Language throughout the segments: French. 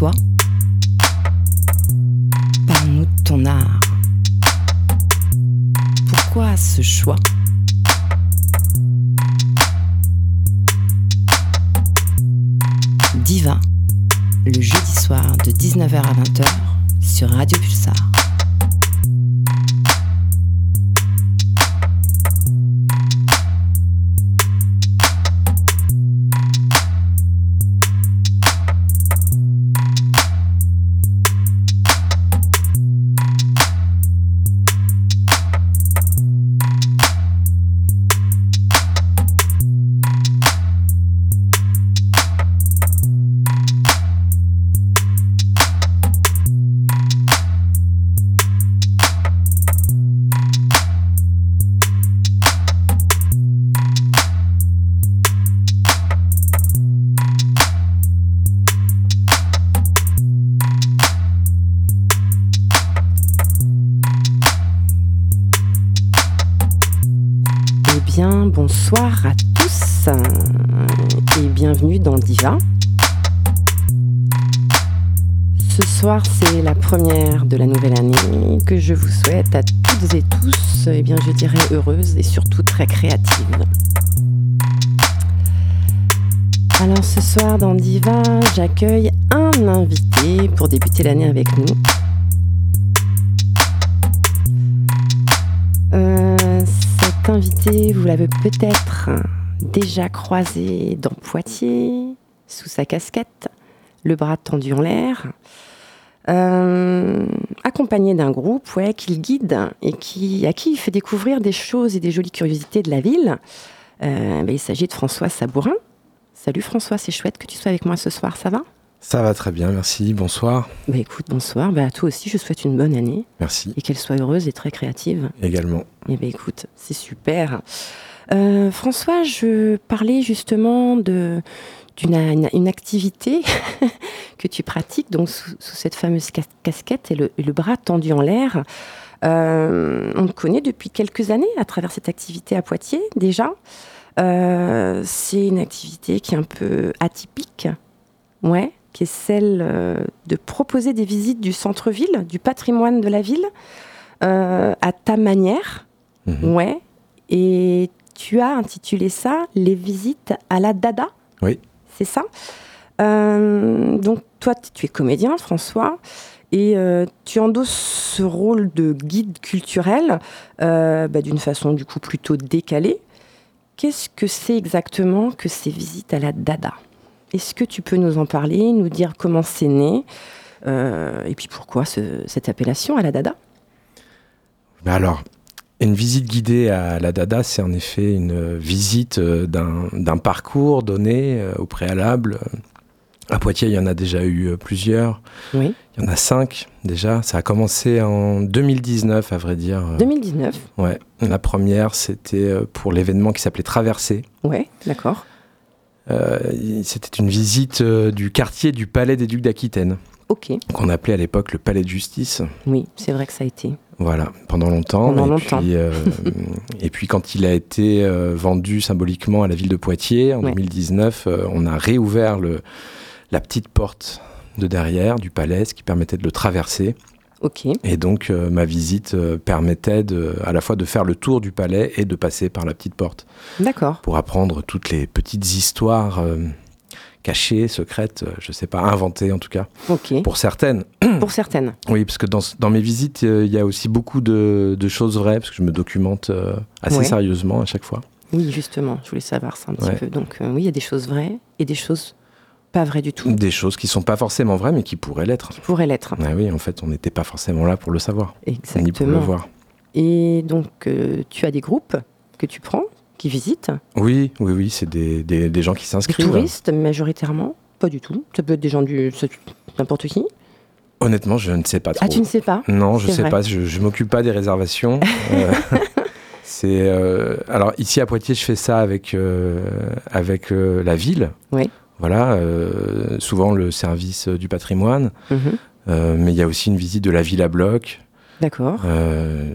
Toi. Parle-nous de ton art. Pourquoi ce choix? Diva, le jeudi soir de 19h à 20h sur Radio Pulsar. C'est la première de la nouvelle année que je vous souhaite à toutes et tous, eh bien, je dirais heureuse et surtout très créative. Alors ce soir dans Diva, j'accueille un invité pour débuter l'année avec nous. Euh, cet invité, vous l'avez peut-être déjà croisé dans Poitiers, sous sa casquette, le bras tendu en l'air, euh, accompagné d'un groupe ouais, qu'il guide et qui, à qui il fait découvrir des choses et des jolies curiosités de la ville. Euh, ben, il s'agit de François Sabourin. Salut François, c'est chouette que tu sois avec moi ce soir, ça va? Ça va très bien, merci. Bonsoir. bah écoute, bonsoir. Bah à toi aussi, je souhaite une bonne année Merci et qu'elle soit heureuse et très créative. également. Eh bien, écoute, c'est super. Euh, François, je parlais justement de d'une une, une activité que tu pratiques donc sous, sous cette fameuse cas- casquette et le, et le bras tendu en l'air. Euh, on te connaît depuis quelques années à travers cette activité à Poitiers déjà. Euh, c'est une activité qui est un peu atypique, ouais, qui est celle euh, de proposer des visites du centre-ville, du patrimoine de la ville, à ta manière. Mhm. Ouais. Et tu as intitulé ça Les visites à la dada. Oui. C'est ça. Euh, donc, toi, tu es comédien, François, et euh, tu endosses ce rôle de guide culturel euh, bah, d'une façon, du coup, plutôt décalée. Qu'est-ce que c'est exactement que ces visites à la dada? Est-ce que tu peux nous en parler, nous dire comment c'est né et puis pourquoi ce- cette appellation à la dada? Mais alors, une visite guidée à la Dada, c'est en effet une visite euh, d'un d'un parcours donné euh, au préalable. À Poitiers, il y en a déjà eu euh, plusieurs. Oui. Il y en a cinq déjà. Ça a commencé en 2019, à vrai dire. Euh, 2019. Ouais. La première, c'était pour l'événement qui s'appelait Traversée. Ouais, d'accord. Euh, C'était une visite du quartier du Palais des Ducs d'Aquitaine, Ok. qu'on appelait à l'époque le Palais de Justice. Oui, c'est vrai que ça a été. Voilà, pendant longtemps. Pendant et, longtemps. Puis, euh, et puis quand il a été euh, vendu symboliquement à la ville de Poitiers en Ouais. 2019, euh, on a réouvert le, la petite porte de derrière du palais, ce qui permettait de le traverser. Ok. Et donc ma visite permettait de, à la fois de faire le tour du palais et de passer par la petite porte D'accord. pour apprendre toutes les petites histoires cachées, secrètes, euh, je sais pas, inventées en tout cas, pour certaines. Pour certaines. Oui, parce que dans, dans mes visites, euh, il y a aussi beaucoup de, de choses vraies, parce que je me documente euh, assez Ouais. sérieusement à chaque fois. Oui, justement. Je voulais savoir ça un petit Ouais. peu. Donc, euh, oui, il y a des choses vraies et des choses pas vraies du tout. Des choses qui sont pas forcément vraies, mais qui pourraient l'être. Qui pourraient l'être. Ah oui, en fait, on n'était pas forcément là pour le savoir, ni pour le Exactement. voir. Et donc, tu as des groupes que tu prends, qui visitent. Oui, oui, oui, c'est des, des, des gens qui Des s'inscrivent. touristes, majoritairement. Pas du tout. Ça peut être des gens du. N'importe qui. Honnêtement, je ne sais pas trop. Ah, tu ne sais pas Non, je C'est sais vrai. pas, je, je m'occupe pas des réservations. Euh, c'est euh, alors ici à Poitiers, je fais ça avec euh, avec la ville. Oui. Voilà, souvent le service du patrimoine, Mhm. Mais il y a aussi une visite de la ville à bloc. D'accord.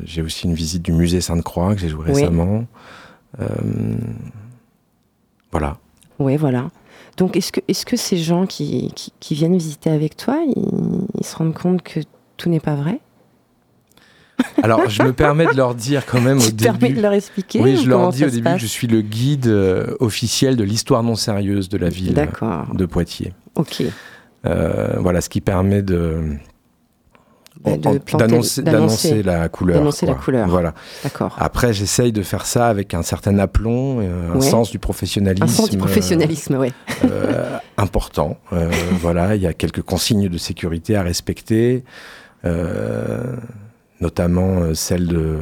J'ai aussi une visite du musée Sainte-Croix que j'ai joué Oui. récemment. Euh, voilà. Oui, voilà. Donc, est-ce que, est que ces gens qui, qui, viennent visiter avec toi, ils, se rendent compte que tout n'est pas vrai? Alors, je me permets de leur dire quand même au début. Tu permets de leur expliquer Oui, je leur dis au début que je suis le guide euh, officiel de l'histoire non sérieuse de la ville de Poitiers. Ok. Euh, voilà, ce qui permet de d'annoncer la couleur. D'annoncer la couleur. Voilà. D'accord. Après, j'essaye de faire ça avec un certain aplomb, un sens du professionnalisme. Un sens du professionnalisme, oui. Euh, important. Euh, voilà, il y a quelques consignes de sécurité à respecter, euh, notamment celle de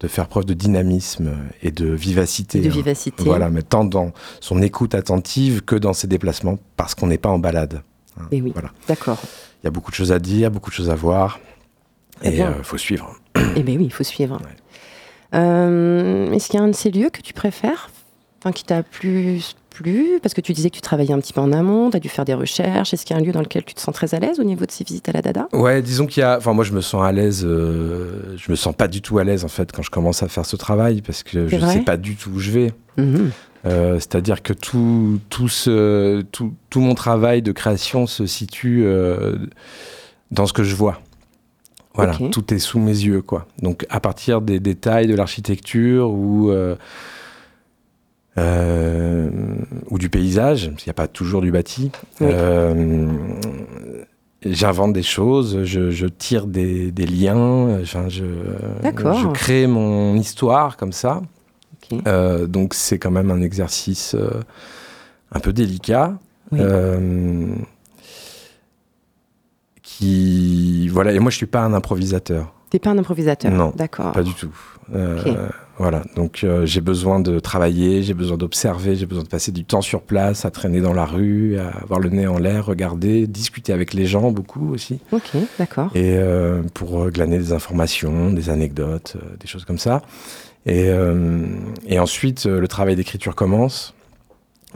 de faire preuve de dynamisme et de vivacité. de hein. vivacité. Voilà, mais tant dans son écoute attentive que dans ses déplacements, parce qu'on n'est pas en balade. Et oui, voilà. d'accord. Il y a beaucoup de choses à dire, beaucoup de choses à voir. et il euh, faut suivre. Eh bien oui, il faut suivre. Euh, est-ce qu'il y a un de ces lieux que tu préfères? Enfin, Qui t'a plus plu? Parce que tu disais que tu travaillais un petit peu en amont, tu as dû faire des recherches. Est-ce qu'il y a un lieu dans lequel tu te sens très à l'aise au niveau de ces visites à la Dada? Ouais, disons qu'il y a. Enfin, moi, je me sens à l'aise. Euh, je me sens pas du tout à l'aise, en fait, quand je commence à faire ce travail, parce que je ne sais pas du tout où je vais. Mhm. Euh, c'est-à-dire que tout, tout, ce, tout, tout, mon travail de création se situe euh, dans ce que je vois. Voilà, tout est sous mes yeux, quoi. Donc, à partir des détails de l'architecture ou, euh, ou du paysage, parce qu'il n'y a pas toujours du bâti, j'invente des choses, je, tire des, des liens, je, je crée mon histoire comme ça. Euh, donc c'est quand même un exercice euh, un peu délicat. Euh, qui voilà et moi je suis pas un improvisateur. T'es pas un improvisateur. Non, d'accord. Pas du tout. Voilà, donc j'ai besoin de travailler, j'ai besoin d'observer, j'ai besoin de passer du temps sur place, à traîner dans la rue, à avoir le nez en l'air, regarder, discuter avec les gens beaucoup aussi. Ok, d'accord. Et pour glaner des informations, des anecdotes, des choses comme ça. Et, euh, et ensuite, euh, le travail d'écriture commence.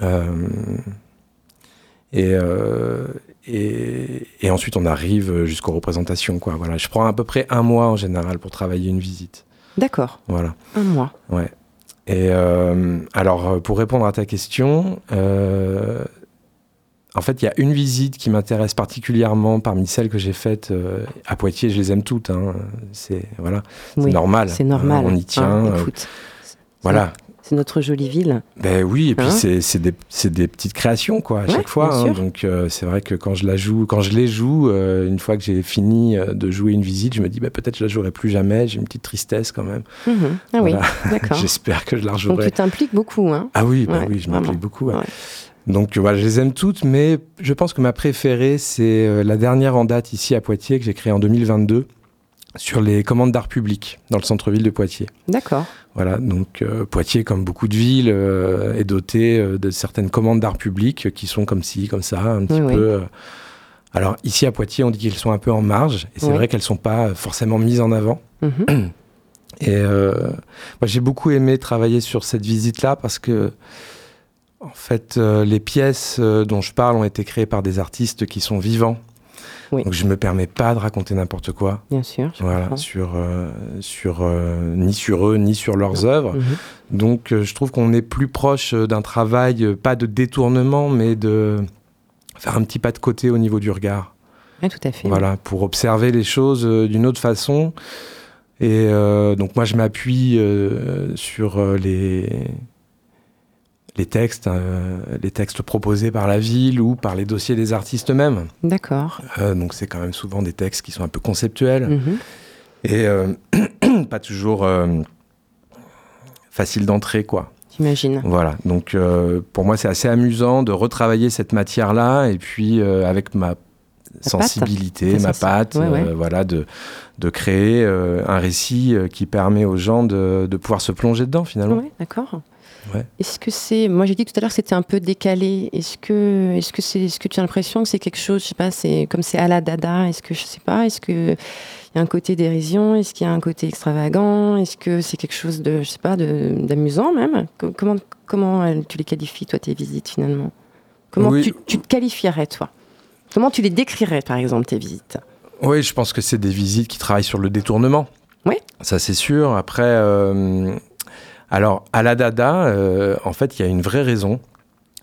Euh, et, et, et, ensuite, on arrive jusqu'aux représentations. Quoi. Voilà. Je prends à peu près un mois en général pour travailler une visite. D'accord. Voilà. Un mois. Ouais. Et alors, pour répondre à ta question, en fait, il y a une visite qui m'intéresse particulièrement parmi celles que j'ai faites euh, à Poitiers. Je les aime toutes. Hein. C'est voilà, normal. C'est normal. Hein, on y tient. Ah, euh, voilà. C'est notre jolie ville. Ben oui, et puis hein c'est des, des, petites créations quoi à chaque fois. Donc euh, c'est vrai que quand je la joue, quand je les joue, une fois que j'ai fini de jouer une visite, je me dis ben, peut-être je la jouerai plus jamais. J'ai une petite tristesse quand même. Mhm. Ah oui, d'accord. J'espère que je la rejouerai. Donc tu t'impliques beaucoup, hein Ah oui, ben oui, je m'implique beaucoup. Donc voilà, je les aime toutes, mais je pense que ma préférée, c'est euh, la dernière en date ici à Poitiers que j'ai créée en 2022 sur les commandes d'art public dans le centre-ville de Poitiers. D'accord. Voilà, donc euh, Poitiers, comme beaucoup de villes, euh, est doté de certaines commandes d'art public qui sont comme ci, comme ça, un petit peu. alors ici à Poitiers, on dit qu'elles sont un peu en marge, et c'est vrai qu'elles ne sont pas forcément mises en avant. Mhm. Et moi, j'ai beaucoup aimé travailler sur cette visite-là parce que en fait, euh, les pièces euh, dont je parle ont été créées par des artistes qui sont vivants. Donc je ne me permets pas de raconter n'importe quoi. Bien sûr. Voilà, sur, euh, sur ni sur eux, ni sur leurs œuvres. Mhm. Donc je trouve qu'on est plus proche d'un travail, pas de détournement, mais de faire un petit pas de côté au niveau du regard. Oui, tout à fait. Voilà, pour observer les choses d'une autre façon. Et donc moi je m'appuie sur les les textes, euh, les textes proposés par la ville ou par les dossiers des artistes eux-mêmes. D'accord. Euh, donc c'est quand même souvent des textes qui sont un peu conceptuels mhm. et euh, pas toujours facile d'entrer, quoi. J'imagine. Voilà. Donc pour moi c'est assez amusant de retravailler cette matière-là et puis avec ma sensibilité, ma patte, voilà, de, de créer un récit qui permet aux gens de, de pouvoir se plonger dedans finalement. Oui, d'accord. Est-ce que c'est, moi j'ai dit tout à l'heure que c'était un peu décalé. Est-ce que, est-ce que c'est, ce que tu as l'impression que c'est quelque chose, je sais pas, c'est comme c'est à la dada. Est-ce que je sais pas, est-ce que il y a un côté dérision, est-ce qu'il y a un côté extravagant, est-ce que c'est quelque chose de, je sais pas, d'amusant même? Comment, comment euh, tu les qualifies toi tes visites finalement? Comment tu, te qualifierais toi? Comment tu les décrirais par exemple tes visites? Oui, je pense que c'est des visites qui travaillent sur le détournement. Oui. Ça c'est sûr. Après. Euh, alors, à la dada, euh, en fait, il y a une vraie raison.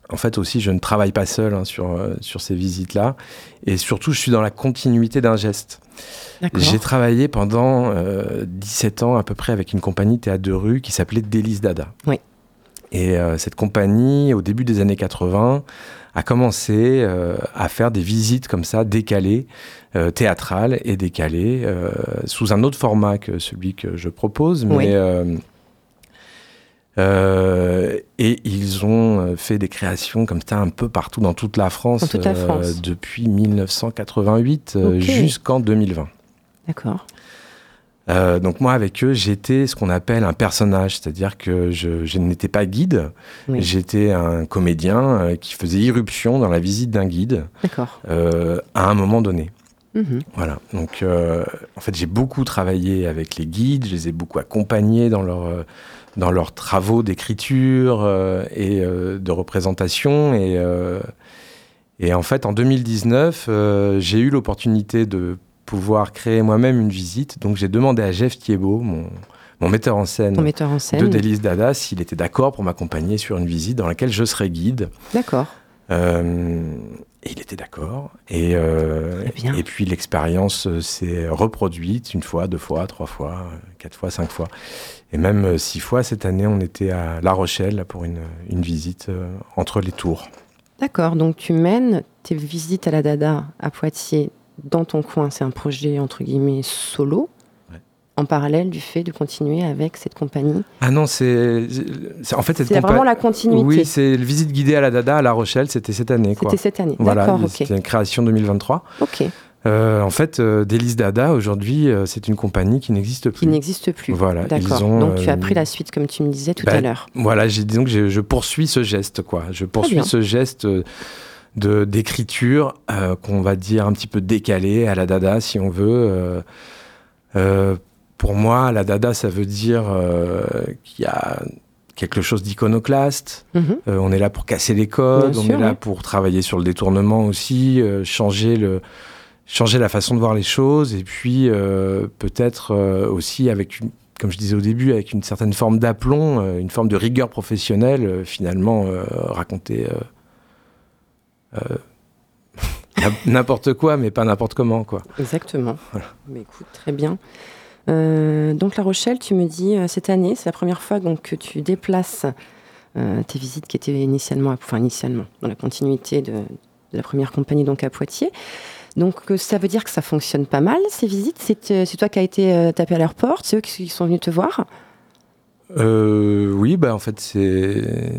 en fait aussi, je ne travaille pas seul hein, sur, sur ces visites-là. Et surtout, je suis dans la continuité d'un geste. J'ai travaillé pendant 17 ans à peu près avec une compagnie théâtre de rue qui s'appelait Délice Dada. Oui. Et cette compagnie, au début des années 80, a commencé à faire des visites comme ça, décalées, théâtrales et décalées, sous un autre format que celui que je propose. Mais euh, et ils ont euh, fait des créations comme ça un peu partout dans toute la France, toute la France. Euh, depuis 1988 jusqu'en 2020. D'accord. donc moi avec eux j'étais ce qu'on appelle un personnage, c'est-à-dire que je, je n'étais pas guide, j'étais un comédien qui faisait irruption dans la visite d'un guide à un moment donné. Mhm. Voilà. Donc, en fait, j'ai beaucoup travaillé avec les guides, je les ai beaucoup accompagnés dans leur dans leurs travaux d'écriture euh, et euh, de représentation. Et, euh, et, en fait, en 2019, j'ai eu l'opportunité de pouvoir créer moi-même une visite. Donc j'ai demandé à Jeff Thiebaud, mon, mon metteur en scène, de Délice Dada, s'il était d'accord pour m'accompagner sur une visite dans laquelle je serais guide. D'accord. Et il était d'accord. Et, et puis l'expérience s'est reproduite une fois, deux fois, trois fois, quatre fois, cinq fois. Et même euh, six fois cette année, on était à La Rochelle pour une, une visite euh, entre les tours. D'accord, donc tu mènes tes visites à la Dada à Poitiers dans ton coin. C'est un projet entre guillemets solo. En parallèle du fait de continuer avec cette compagnie Ah non, c'est. En fait, c'est vraiment la continuité. Oui, c'est le visite guidée à la Dada à La Rochelle, c'était cette année. C'était cette année, voilà. C'était une création 2023. Ok. Euh, en fait, euh, Délice Dada, aujourd'hui, euh, c'est une compagnie qui n'existe plus. Qui n'existe plus. Voilà. D'accord. Donc tu as pris la suite, comme tu me disais tout bah, à l'heure. Voilà, disons que je, poursuis ce geste, quoi. Je poursuis ce geste de d'écriture qu'on va dire un petit peu décalé à la Dada, si on veut. Pour moi, la Dada, ça veut dire qu'il y a quelque chose d'iconoclaste. Mhm. on est là pour casser les codes, on est là pour travailler sur le détournement aussi, changer le changer la façon de voir les choses et puis euh, peut-être euh, aussi avec une, comme je disais au début, avec une certaine forme d'aplomb, euh, une forme de rigueur professionnelle, finalement raconter n'importe quoi, mais pas n'importe comment, quoi. Exactement. Mais écoute, très bien. Donc La Rochelle, tu me dis cette année, c'est la première fois donc que tu déplaces tes visites qui étaient initialement, enfin initialement, dans la continuité de, de la première compagnie donc à Poitiers. Donc euh, ça veut dire que ça fonctionne pas mal, ces visites? C'est euh, toi qui as été euh, tapé à leur porte? C'est eux qui sont venus te voir? Oui, bah, en fait c'est...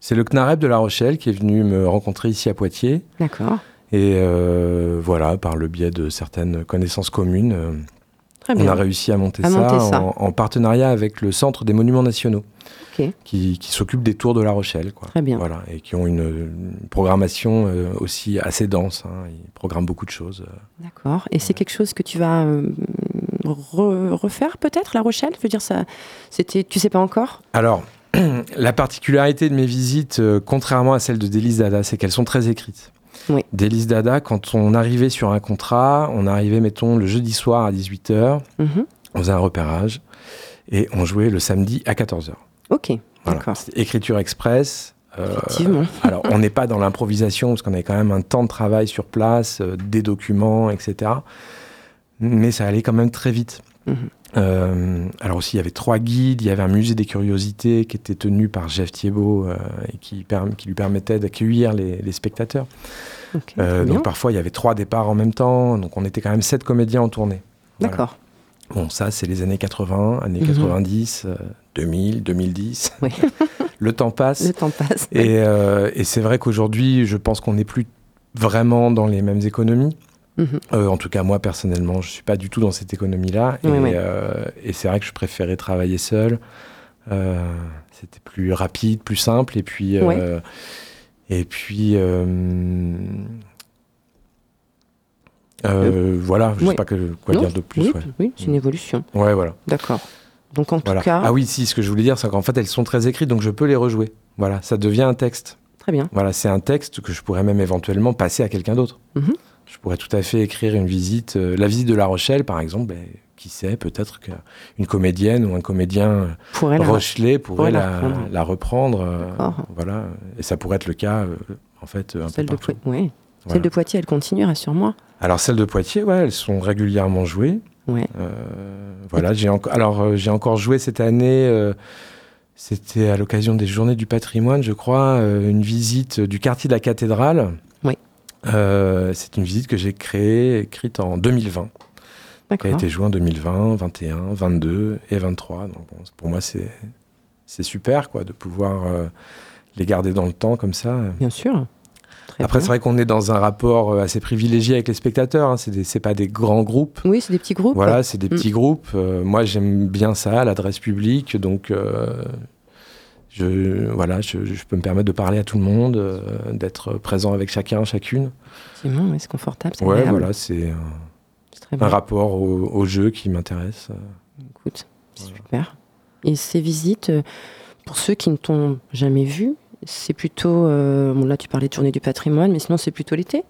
C'est le CNAREP de La Rochelle qui est venu me rencontrer ici à Poitiers. D'accord. Et voilà, par le biais de certaines connaissances communes, on a réussi à monter, ça, En, partenariat avec le Centre des Monuments Nationaux, qui, s'occupe des tours de La Rochelle. Quoi. Très bien. Voilà, et qui ont une, programmation euh, aussi assez dense. Hein. Ils programment beaucoup de choses. Euh. D'accord. Et c'est quelque chose que tu vas euh, refaire peut-être, La Rochelle? Je veux dire, ça, c'était, tu sais pas encore? Alors, la particularité de mes visites, contrairement à celle de Délice Dada, c'est qu'elles sont très écrites. Oui. Dada, quand on arrivait sur un contrat, on arrivait, mettons, le jeudi soir à 18h, mhm. on faisait un repérage, et on jouait le samedi à 14h. Ok, d'accord. Écriture express. Euh, Effectivement. alors, on n'est pas dans l'improvisation, parce qu'on avait quand même un temps de travail sur place, euh, des documents, etc. Mais ça allait quand même très vite. Euh, alors aussi, il y avait trois guides, il y avait un musée des curiosités qui était tenu par Jeff Thiebaud et qui, qui, lui permettait d'accueillir les, spectateurs. donc parfois, il y avait trois départs en même temps, donc on était quand même sept comédiens en tournée. D'accord. Bon, ça, c'est les années 80, années 90, 2000, 2010. Oui. le temps passe. Le temps passe. Euh, et, c'est vrai qu'aujourd'hui, je pense qu'on n'est plus vraiment dans les mêmes économies. Mhm. Euh, en tout cas, moi, personnellement, je ne suis pas du tout dans cette économie-là. Euh, et, c'est vrai que je préférais travailler seul. C'était plus rapide, plus simple. Et puis... Et puis, euh, voilà, je ne sais pas quoi dire de plus. Oui, c'est une évolution. Ouais, voilà. D'accord. Donc en tout cas. Ah oui, si, ce que je voulais dire, c'est qu'en fait, elles sont très écrites, donc je peux les rejouer. Voilà, ça devient un texte. Très bien. Voilà, c'est un texte que je pourrais même éventuellement passer à quelqu'un d'autre. Mhm. Je pourrais tout à fait écrire une visite, la visite de La Rochelle, par exemple. Ben, qui sait, peut-être qu'une comédienne ou un comédien pourrait Rochelet pourrait, la, reprendre. voilà, et ça pourrait être le cas, en fait, un Celle peu de oui. Celle de Poitiers, elle continue, rassure-moi. Alors celles de Poitiers, ouais, elles sont régulièrement jouées. Ouais. voilà, j'ai encore, alors j'ai encore joué cette année. C'était à l'occasion des Journées du patrimoine, je crois, euh, une visite du quartier de la cathédrale. Euh, c'est une visite que j'ai créée, écrite en 2020. Qui a été jouée en 2020, 21, 22 et 23. Donc, pour moi, c'est, c'est super quoi, de pouvoir euh, les garder dans le temps comme ça. Bien sûr. Après, c'est vrai qu'on est dans un rapport assez privilégié avec les spectateurs. Hein. C'est, c'est pas des grands groupes. Oui, c'est des petits groupes. Voilà, c'est des mm. petits groupes. moi, j'aime bien ça, l'adresse publique. Donc, je, voilà, je, peux me permettre de parler à tout le monde, euh, d'être présent avec chacun, chacune. C'est confortable. Ouais, voilà, c'est un, rapport au, jeu qui m'intéresse. Écoute, super. Et ces visites, euh, pour ceux qui ne t'ont jamais vu, c'est plutôt. Euh, bon, là, tu parlais de journée du patrimoine, mais sinon, c'est plutôt l'été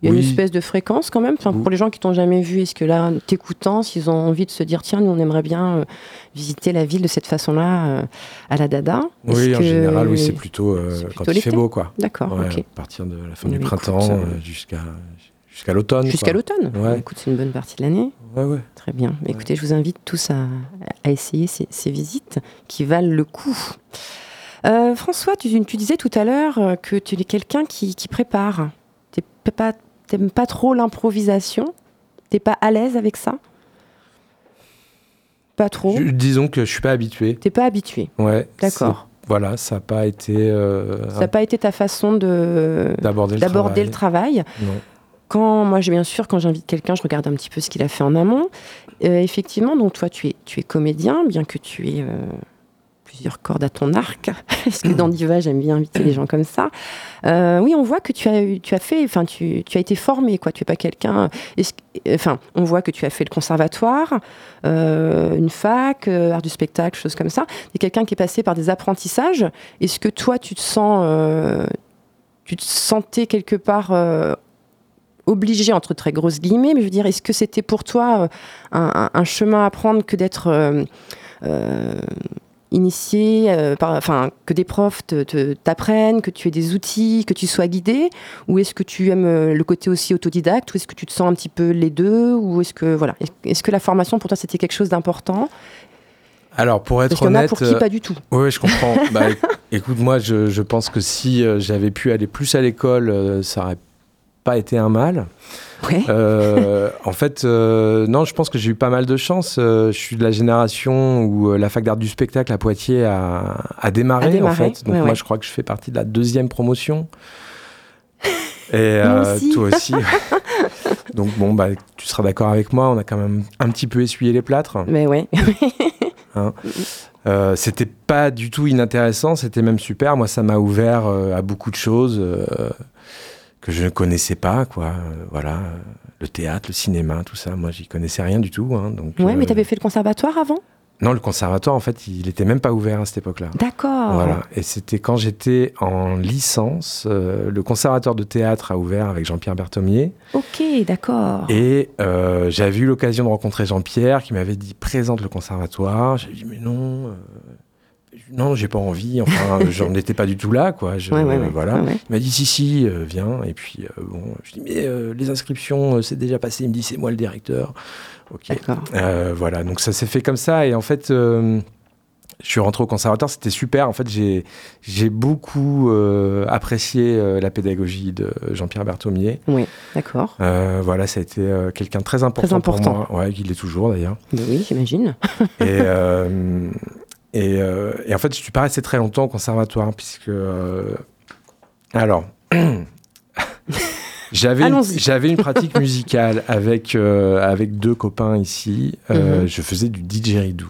il y a une espèce de fréquence quand même. Pour les gens qui t'ont jamais vu, est-ce que là, t'écoutant, s'ils ont envie de se dire tiens, nous on aimerait bien euh, visiter la ville de cette façon-là euh, à la Dada Oui, en général, oui, c'est plutôt, euh, quand il fait beau, quoi. D'accord. À partir de la fin du printemps jusqu'à jusqu'à l'automne. Jusqu'à l'automne. Écoute, c'est une bonne partie de l'année. Ouais, ouais. Très bien. Écoutez, je vous invite tous à, à essayer ces, ces, visites qui valent le coup. François, tu, tu, disais tout à l'heure que tu es quelqu'un qui, qui prépare. Tu n'es pas T'aimes pas trop l'improvisation? T'es pas à l'aise avec ça? Pas trop? Disons que je suis pas habitué. T'es pas habitué Ouais. D'accord. Voilà, ça n'a pas été. Euh, ça n'a pas été ta façon de d'aborder le, travail. Non. Quand moi, bien sûr, quand j'invite quelqu'un, je regarde un petit peu ce qu'il a fait en amont. Euh, effectivement, donc toi, tu es, tu es comédien, bien que tu es euh, plusieurs cordes à ton arc, parce que dans Diva, j'aime bien inviter les gens comme ça. Euh, oui, on voit que tu as, tu as fait, enfin, tu, tu, as été formé, quoi. Tu es pas quelqu'un. Enfin, on voit que tu as fait le conservatoire, euh, une fac, euh, art du spectacle, choses comme ça. Tu es quelqu'un qui est passé par des apprentissages. Est-ce que toi, tu te sens, tu te sentais quelque part obligé entre très grosses guillemets, mais je veux dire, est-ce que c'était pour toi un, un, chemin à prendre que d'être initié, euh, enfin, que des profs t'apprennent, que tu aies des outils, que tu sois guidé Ou est-ce que tu aimes euh, le côté aussi autodidacte Ou est-ce que tu te sens un petit peu les deux Ou est-ce que, voilà, est-ce que la formation pour toi c'était quelque chose d'important? Alors, pour être Parce honnête. Pour qui, pas du tout. Euh, oui, je comprends. bah, écoute, moi, je, je, pense que si j'avais pu aller plus à l'école, ça aurait pas été un mal. Euh, en fait, euh, non, je pense que j'ai eu pas mal de chance. Euh, je suis de la génération où la fac d'art du spectacle à Poitiers a, démarré, en fait. Donc moi, je crois que je fais partie de la deuxième promotion. Et toi aussi. Donc bon, bah, tu seras d'accord avec moi, on a quand même un petit peu essuyé les plâtres. Mais ouais. hein c'était pas du tout inintéressant, c'était même super. Moi, ça m'a ouvert à beaucoup de choses que je ne connaissais pas, quoi. Euh, voilà, le théâtre, le cinéma, tout ça. Moi, j'y connaissais rien du tout. Hein, donc, ouais, mais euh, tu avais fait le conservatoire avant? Non, le conservatoire, en fait, il n'était même pas ouvert à cette époque-là. D'accord. Voilà, et c'était quand j'étais en licence, euh, le conservatoire de théâtre a ouvert avec Jean-Pierre Berthomier. Ok, d'accord. Et j'avais eu l'occasion de rencontrer Jean-Pierre qui m'avait dit présente le conservatoire. J'ai dit mais non non, j'ai pas envie. Enfin, j'en étais pas du tout là, quoi. Je, voilà. Il m'a dit si, si, euh, viens. Et puis euh, bon, je dis mais euh, les inscriptions, c'est déjà passé. Il me dit c'est moi le directeur. Ok. voilà. Donc ça s'est fait comme ça. Et en fait, je suis rentré au conservatoire. C'était super. En fait, j'ai j'ai beaucoup apprécié la pédagogie de Jean-Pierre Berthomier. Oui, d'accord. voilà, ça a été quelqu'un de très important, très important pour moi. Ouais, il est toujours d'ailleurs. Oui, j'imagine. et euh, et, en fait, je suis pas resté très longtemps au conservatoire, puisque. Euh, alors. J'avais une, j'avais une pratique musicale avec, euh, avec deux copains ici. Mhm. Je faisais du didgeridoo.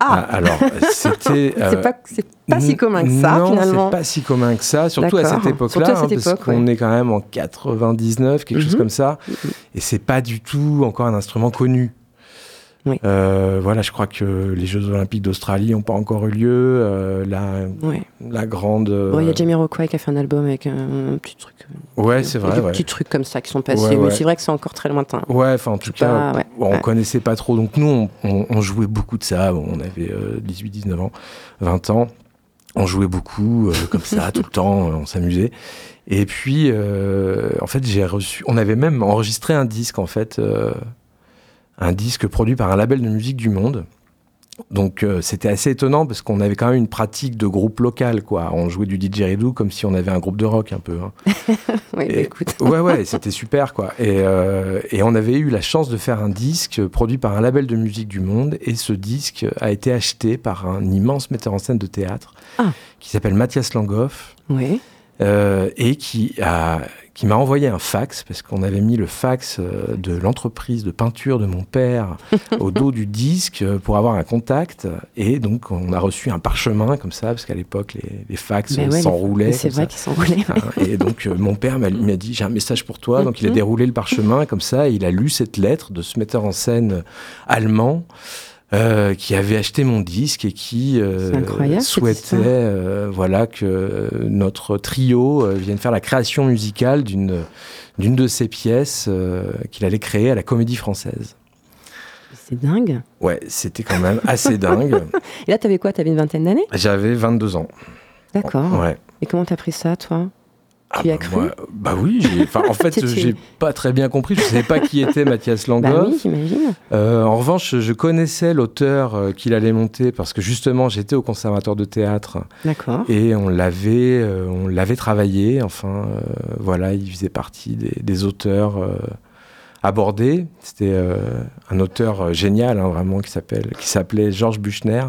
Ah. ah alors, c'était. c'est pas, pas, si commun que ça, non, finalement. c'est pas si commun que ça, surtout à cette époque-là, hein, parce qu'on est quand même en 99, quelque chose mhm. comme ça, mhm. et c'est pas du tout encore un instrument connu. Oui. Euh, voilà, je crois que les Jeux Olympiques d'Australie n'ont pas encore eu lieu. Euh, la, Ouais. la grande. Bon, il y a euh, Jamiroquai qui a fait un album avec un, petit truc. Ouais, c'est vrai. Des Ouais. petits trucs comme ça qui sont passés, mais c'est vrai que c'est encore très lointain. Ouais, enfin en tout cas, pas- on ouais. connaissait pas trop. Donc nous, on, on- on jouait beaucoup de ça. Bon, on avait 18, 19 ans, 20 ans. On jouait beaucoup, euh, comme ça, tout le temps. euh, On s'amusait. Et puis, euh, en fait, j'ai reçu. On avait même enregistré un disque, en fait, euh, un disque produit par un label de musique du monde. Donc euh, c'était assez étonnant parce qu'on avait quand même une pratique de groupe local, quoi. On jouait du didgeridoo comme si on avait un groupe de rock un peu. hein. Oui, bah, Et- écoute. Ouais, ouais, c'était super, quoi. Et, euh, et on avait eu la chance de faire un disque produit par un label de musique du monde. Et ce disque a été acheté par un immense metteur en scène de théâtre Ah. qui s'appelle Mathias Langhoff Oui. Euh, et qui a qui m'a envoyé un fax parce qu'on avait mis le fax euh, de l'entreprise de peinture de mon père au dos du disque euh, pour avoir un contact et donc on a reçu un parchemin comme ça parce qu'à l'époque les, les fax ouais, s'enroulaient C'est vrai qu'ils s'enroulaient. ouais. Hein, Et donc, euh, mon père m'a dit J'ai un message pour toi. Donc, il a Mhm. déroulé le parchemin comme ça. Et il a lu cette lettre de ce metteur en scène allemand euh, qui avait acheté mon disque et qui euh, souhaitait euh, voilà, que notre trio vienne faire la création musicale d'une d'une de ses pièces qu'il allait créer à la Comédie Française. C'est dingue. Ouais, c'était quand même assez dingue. Et là, t'avais quoi? T'avais une vingtaine d'années? J'avais 22 ans. D'accord. Ouais. Et comment t'as pris ça, toi? Ah Tu as bah, cru moi, Bah oui, en fait, j'ai pas très bien compris. Je savais pas qui était Mathias Bah Langhoff. oui, j'imagine. Euh, en revanche, je connaissais l'auteur euh, qu'il allait monter parce que justement, j'étais au conservatoire de théâtre D'accord. et on l'avait, euh, on l'avait travaillé. Enfin, euh, voilà, il faisait partie des, des auteurs abordés. C'était un auteur génial, hein, vraiment, qui s'appelle, qui s'appelait Georges Büchner,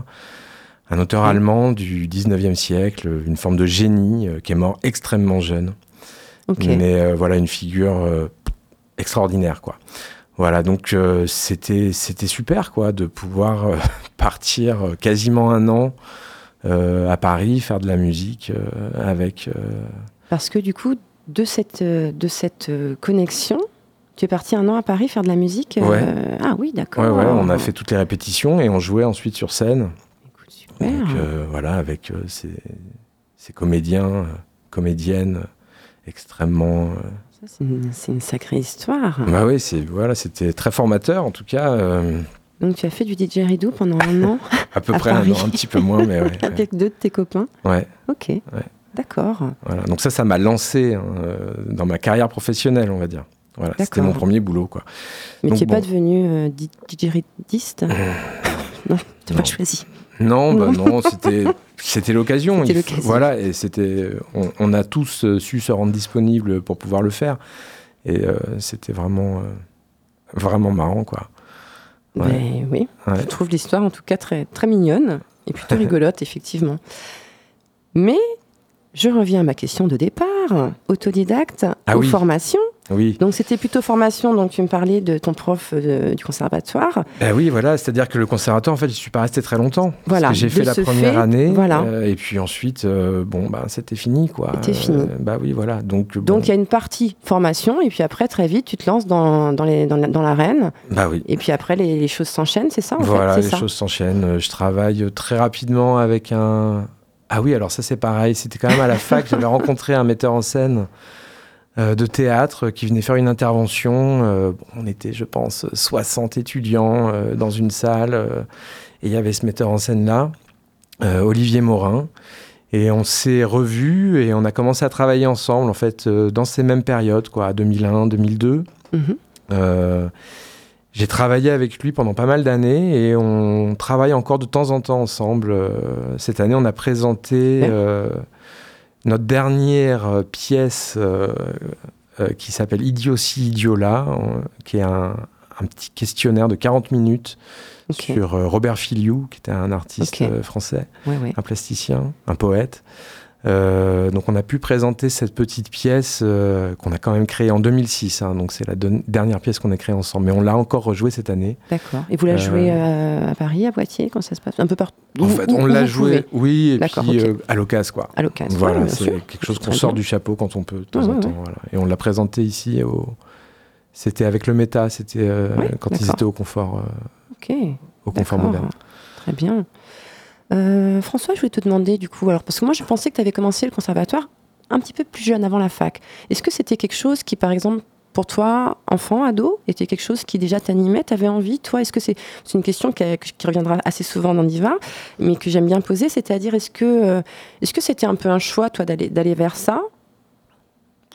un auteur Oui. allemand du 19e siècle, une forme de génie euh, qui est mort extrêmement jeune mais euh, voilà une figure euh, extraordinaire quoi voilà donc c'était c'était super quoi de pouvoir partir quasiment un an à Paris faire de la musique avec Parce que du coup, de cette, de cette connexion, tu es parti un an à Paris faire de la musique euh. Ah oui, d'accord. ouais, ouais, on a fait toutes les répétitions et on jouait ensuite sur scène. Donc euh, voilà avec euh, ces, ces comédiens euh, comédiennes extrêmement c'est une, sacrée histoire. bah oui c'est voilà c'était très formateur en tout cas Donc tu as fait du didgeridoo pendant un an à peu À près un an un petit peu moins mais ouais, ouais. avec deux de tes copains. Ouais. Ok. D'accord. Voilà. Donc ça, ça m'a lancé hein, dans ma carrière professionnelle, on va dire. Voilà, c'était mon premier boulot, quoi. Mais tu n'es pas devenu euh, di- didgeridiste Non, tu n'as pas choisi. Non, bah non, c'était c'était l'occasion. Voilà, et c'était on, on a tous euh, su se rendre disponibles pour pouvoir le faire, et euh, c'était vraiment euh, vraiment marrant, quoi. Ouais. Ben oui, Ouais. je trouve l'histoire en tout cas très, très mignonne et plutôt rigolote, effectivement. Mais je reviens à ma question de départ. Autodidacte Ah ou oui. formation Oui. Donc c'était plutôt formation, donc tu me parlais de ton prof euh, du conservatoire. Ben oui, voilà, c'est-à-dire que le conservatoire, en fait, je suis pas resté très longtemps. Voilà, j'ai fait la première fait, année, voilà. euh, et puis ensuite, euh, bon, ben c'était fini, quoi. C'était fini. bah oui, voilà. Donc, bon, Donc il y a une partie formation et puis après très vite tu te lances dans, dans, les, dans, la- dans l'arène bah oui. et puis après les, les choses s'enchaînent, c'est ça en Voilà, fait les ça choses s'enchaînent. Euh, Je travaille euh, très rapidement avec un. Ah oui, alors ça c'est pareil. C'était quand même à la fac. J'avais rencontré un metteur en scène euh, de théâtre qui venait faire une intervention. Euh, on était, je pense, 60 étudiants euh, dans une salle. euh, et il y avait ce metteur en scène là, euh, Olivier Morin. Et on s'est revus et on a commencé à travailler ensemble, en fait, euh, dans ces mêmes périodes, quoi, 2001, 2002. Mhm. Euh, j'ai travaillé avec lui pendant pas mal d'années et on travaille encore de temps en temps ensemble. Euh, cette année, on a présenté Ouais. euh, notre dernière euh, pièce euh, euh, qui s'appelle Idiotie Idiola, qui est un, un petit questionnaire de 40 minutes sur Robert Filiou, qui était un artiste français, Ouais, ouais. un plasticien, un poète. Euh, donc on a pu présenter cette petite pièce euh, qu'on a quand même créée en 2006. hein, donc c'est la dernière pièce qu'on a créée ensemble. Mais on l'a encore rejouée cette année. D'accord. Et vous la Euh, jouez à Paris, à Poitiers, quand ça se passe? Un peu partout En fait, on l'a jouée, oui, et puis à l'occasion, quoi. À l'occasion. Voilà, ouais, c'est quelque chose qu'on sort bien. du chapeau quand on peut, de temps Ouais, en ouais, temps. voilà. Et on l'a présenté ici au. C'était avec le Méta, c'était quand ils étaient au confort. euh, Ok. Ok. Au confort moderne. Très bien. Euh, François, je voulais te demander du coup, alors parce que moi je pensais que tu avais commencé le conservatoire un petit peu plus jeune avant la fac. Est-ce que c'était quelque chose qui, par exemple, pour toi, enfant, ado, était quelque chose qui déjà t'animait, t'avais envie Toi, est-ce que c'est une question qui, reviendra assez souvent dans Diva, mais que j'aime bien poser, c'est-à-dire est-ce que euh, est-ce que c'était un peu un choix, toi, d'aller vers ça?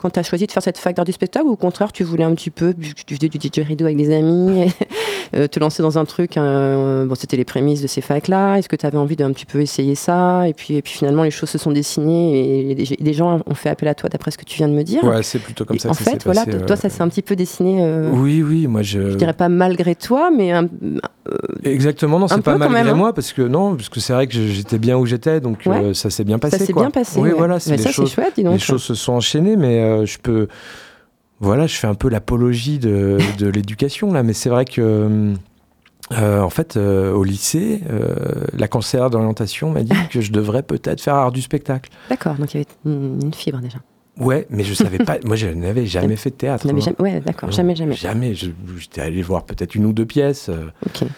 Quand tu as choisi de faire cette fac d'art du spectacle ou au contraire tu voulais un petit peu, tu faisais du DJ rideau avec des amis, euh, te lancer dans un truc, euh, bon c'était les prémices de ces facs-là, est-ce que tu avais envie d'un petit peu essayer ça? Et puis, et puis finalement les choses se sont dessinées et des, gens ont fait appel à toi d'après ce que tu viens de me dire. Ouais c'est plutôt comme ça. en fait voilà, toi ça s'est un petit peu dessiné. Euh, oui oui moi je. Je dirais pas malgré toi mais un, Exactement, non, c'est pas malgré hein. moi, parce que non, parce que c'est vrai que j'étais bien où j'étais, donc ça s'est bien passé. Ça s'est bien passé. Oui, voilà, c'est les, choses, chouette, les choses se sont enchaînées, mais euh, je peux. Voilà, je fais un peu l'apologie de, de l'éducation, là, mais c'est vrai que. Euh, en fait, euh, au lycée, la conseillère d'orientation m'a dit que je devrais peut-être faire art du spectacle. D'accord, donc il y avait une, fibre déjà. Ouais, mais je savais pas. moi, je n'avais jamais fait de théâtre. Hein. Jamais, ouais, d'accord, jamais, jamais. Jamais. J'étais allé voir peut-être une ou deux pièces. ok.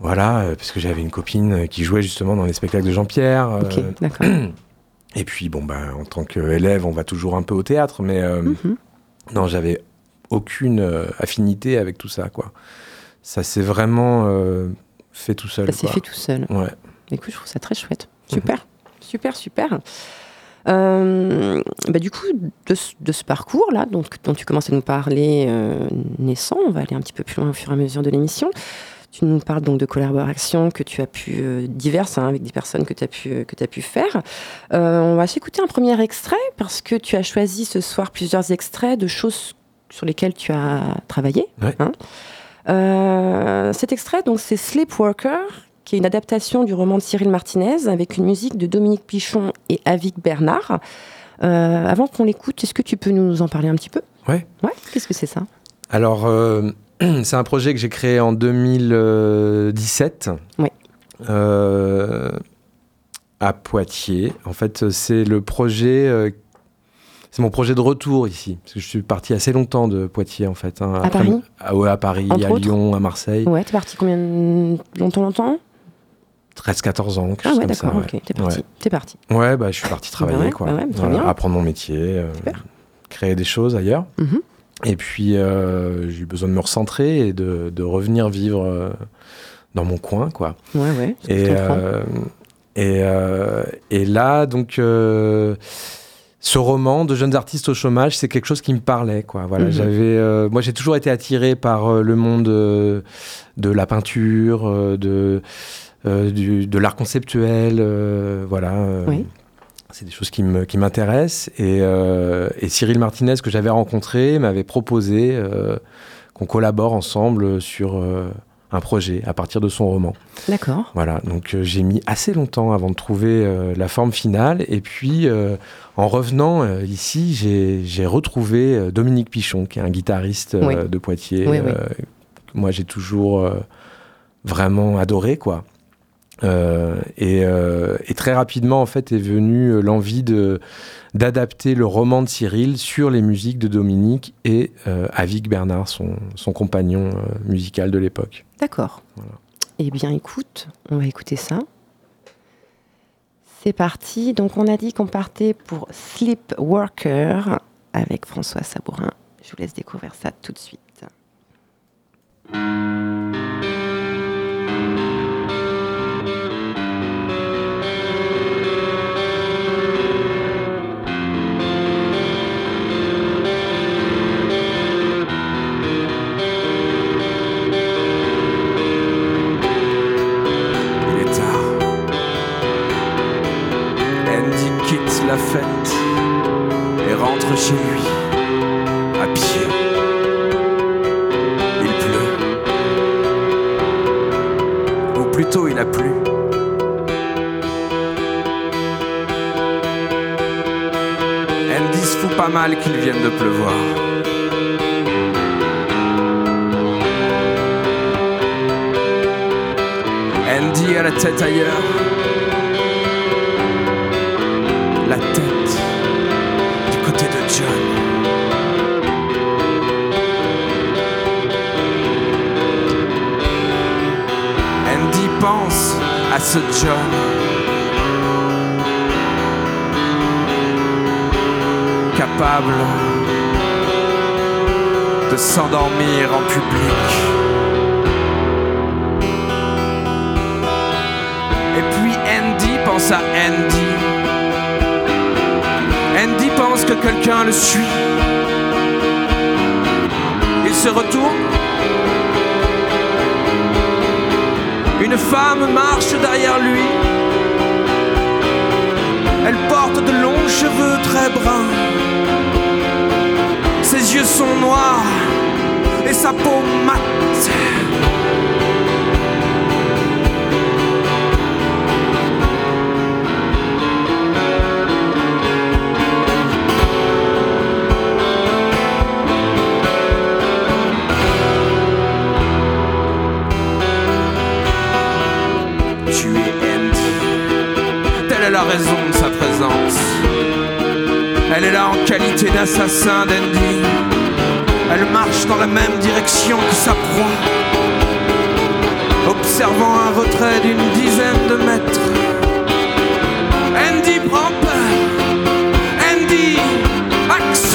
Voilà, parce que j'avais une copine qui jouait justement dans les spectacles de Jean-Pierre. Ok, d'accord. Et puis, bon, ben, en tant qu'élève, on va toujours un peu au théâtre, mais euh, mhm. Non, j'avais aucune euh, affinité avec tout ça, quoi. Ça s'est vraiment euh, fait tout seul. Ça s'est fait tout seul. Ouais. Écoute, je trouve ça très chouette. Super, mhm. super, super. bah, du coup, de, de ce parcours-là, dont, dont, tu commences à nous parler naissant, on va aller un petit peu plus loin au fur et à mesure de l'émission. Tu nous parles donc de collaborations que tu as pu, euh, diverses, hein, avec des personnes que tu as pu, euh, que as pu faire. Euh, on va s'écouter un premier extrait parce que tu as choisi ce soir plusieurs extraits de choses sur lesquelles tu as travaillé. Hein. cet extrait, donc, c'est Sleepwalker, qui est une adaptation du roman de Cyril Martinez avec une musique de Dominique Pichon et Avic Bernard. avant qu'on l'écoute, est-ce que tu peux nous en parler un petit peu? Ouais. Ouais. Qu'est-ce que c'est ça? Alors, c'est un projet que j'ai créé en 2017. Oui. Euh, à Poitiers. En fait, c'est le projet. Euh, c'est mon projet de retour ici. Parce que je suis parti assez longtemps de Poitiers, en fait. Hein. à, Paris à, ouais, à Paris à Lyon, à Marseille. Ouais, t'es parti combien longtemps, longtemps? 13-14 ans. Ah ouais, d'accord, ok. T'es parti. Ouais. Es parti. Ouais, bah, je suis parti travailler, quoi. apprendre mon métier, euh, créer des choses ailleurs. Mm et puis, euh, j'ai eu besoin de me recentrer et de, de revenir vivre euh, dans mon coin, quoi. Ouais, ouais. Et, euh, et, et, là, donc, ce roman de jeunes artistes au chômage, c'est quelque chose qui me parlait, quoi. Voilà, mhm. j'avais, moi, j'ai toujours été attiré par le monde de la peinture, de du, de l'art conceptuel, voilà. Oui c'est des choses qui m'intéressent. Et, euh, et, Cyril Martinez, que j'avais rencontré, m'avait proposé euh, qu'on collabore ensemble sur euh, un projet à partir de son roman. D'accord. Voilà, donc j'ai mis assez longtemps avant de trouver la forme finale. Et puis, en revenant ici, j'ai retrouvé Dominique Pichon, qui est un guitariste de Poitiers. moi, j'ai toujours vraiment adoré, quoi. Euh, euh, et, très rapidement, en fait, est venue euh, l'envie de d'adapter le roman de Cyril sur les musiques de Dominique et euh, Avic Bernard, son, son compagnon musical de l'époque. D'accord. Eh bien, écoute, on va écouter ça. C'est parti. Donc, on a dit qu'on partait pour Sleepwalker avec François Sabourin. Je vous laisse découvrir ça tout de suite. Chez lui à pied. Il pleut. Ou plutôt il a plu. Andy se fout pas mal qu'il vienne de pleuvoir. Andy a la tête ailleurs. Ce John. Capable de s'endormir en public. Et puis Andy pense à Andy. Andy pense que quelqu'un le suit. Il se retourne. Une femme marche derrière lui. Elle porte de longs cheveux très bruns. Ses yeux sont noirs et sa peau mate. Raison de sa présence. Elle est là en qualité d'assassin d'Andy. Elle marche dans la même direction que sa proie, observant un retrait d'une dizaine de mètres. Andy prend peur. Andy accélère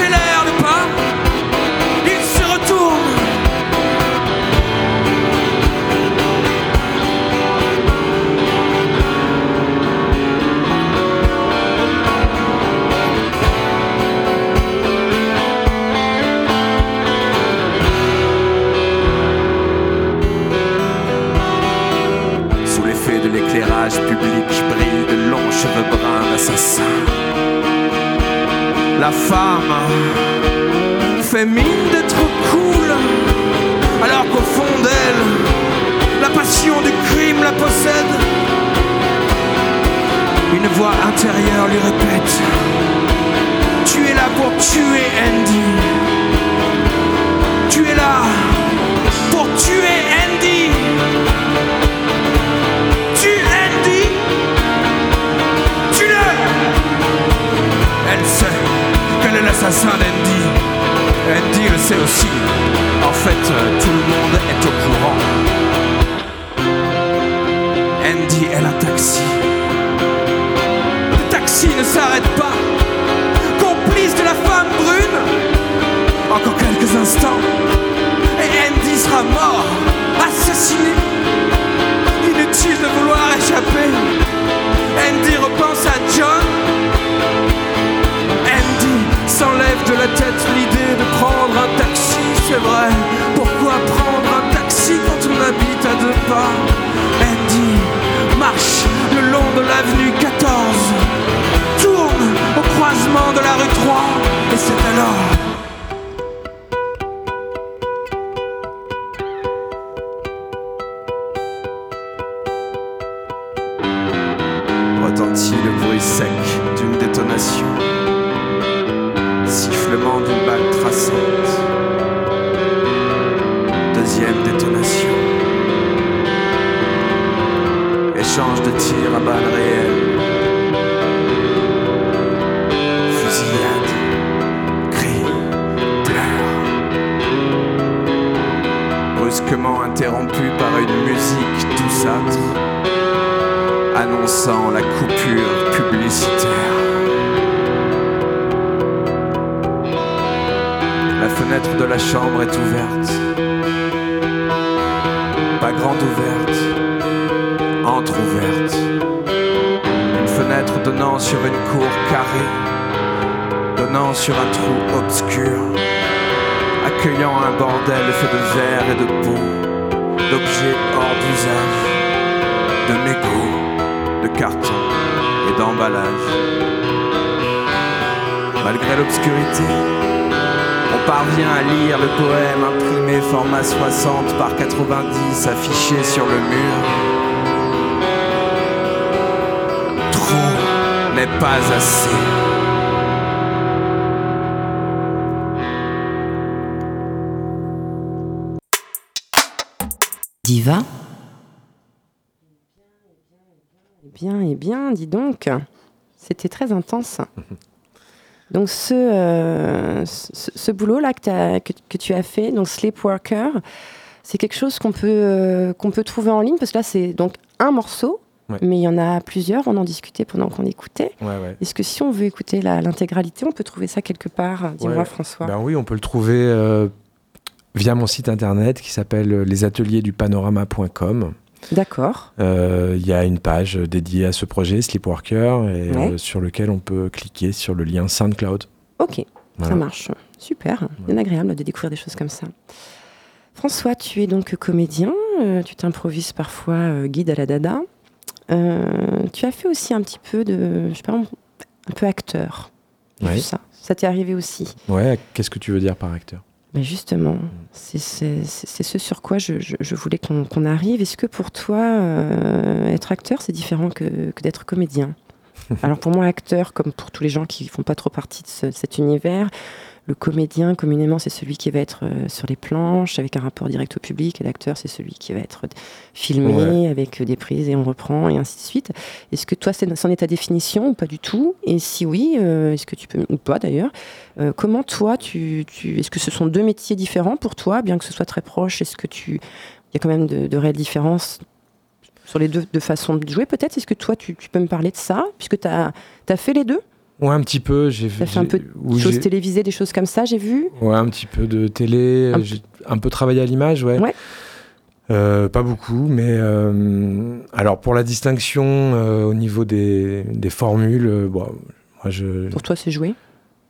public brillent de longs cheveux bruns d'assassin. La femme fait mine d'être cool, alors qu'au fond d'elle, la passion du crime la possède. Une voix intérieure lui répète Tu es là pour tuer Andy. Tu es là pour tuer Andy. L'assassin d'Andy. Andy le sait aussi. En fait, euh, tout le monde est au courant. Andy est un taxi. Le taxi ne s'arrête pas. Complice de la femme brune. Encore quelques instants. Et Andy sera mort. Assassiné. Inutile de vouloir échapper. Andy repense à John. S'enlève de la tête l'idée de prendre un taxi, c'est vrai. Pourquoi prendre un taxi quand on habite à deux pas? Andy marche le long de l'avenue 14, tourne au croisement de la rue 3, et c'est alors fenêtre de la chambre est ouverte. Pas grande ouverte, entre-ouverte. Une fenêtre donnant sur une cour carrée, donnant sur un trou obscur, accueillant un bordel fait de verre et de peau, d'objets hors d'usage, de mégots de carton et d'emballage. Malgré l'obscurité, on parvient à lire le poème imprimé format 60 par 90 affiché sur le mur. Trop n'est pas assez. Diva Eh bien, eh bien, dis donc, c'était très intense. Donc ce, euh, ce, ce boulot-là que, t'as- que, que tu as fait, donc Sleepwalker, c'est quelque chose qu'on peut, euh, qu'on peut trouver en ligne, parce que là, c'est donc un morceau mais il y en a plusieurs. On en discutait pendant qu'on écoutait. Est-ce que si on veut écouter l'intégralité, on peut trouver ça quelque part? Dis-moi, François. Ben oui, on peut le trouver euh, via mon site internet qui s'appelle lesateliers-du-panorama.com. D'accord. Euh, il y a une page dédiée à ce projet, Sleepworker, et, euh, sur lequel on peut cliquer sur le lien SoundCloud. Ok, ça marche. Super, bien agréable de découvrir des choses comme ça. François, tu es donc comédien, tu t'improvises parfois guide à la dada. Euh, tu as fait aussi un petit peu de, je sais pas, un peu acteur. Oui. Ça, ça t'est arrivé aussi. Ouais. Qu'est-ce que tu veux dire par acteur? Mais justement, c'est ce sur quoi je, je, voulais qu'on arrive. Est-ce que pour toi, euh, être acteur, c'est différent que, que d'être comédien? Alors pour moi, acteur, comme pour tous les gens qui font pas trop partie de cet univers, le comédien, communément, c'est celui qui va être euh, sur les planches avec un rapport direct au public. Et l'acteur, c'est celui qui va être filmé avec des prises et on reprend et ainsi de suite. Est-ce que toi, c'en est ta définition ou pas du tout? Et si oui, euh, est-ce que tu peux, ou pas d'ailleurs, euh, comment toi, tu, est-ce que ce sont deux métiers différents pour toi, bien que ce soit très proche? Est-ce que tu, il y a quand même de, réelles différences sur les deux, façons de jouer peut-être? Est-ce que toi, tu, peux me parler de ça, puisque tu as, as fait les deux? Ouais, un petit peu. J'ai fait un peu de choses télévisées, des choses comme ça, j'ai vu. Ouais, un petit peu de télé. J'ai un peu travaillé à l'image, ouais. ouais. Euh, pas beaucoup, mais euh, alors pour la distinction euh, au niveau des, des formules, bon, moi je. Pour toi, c'est joué.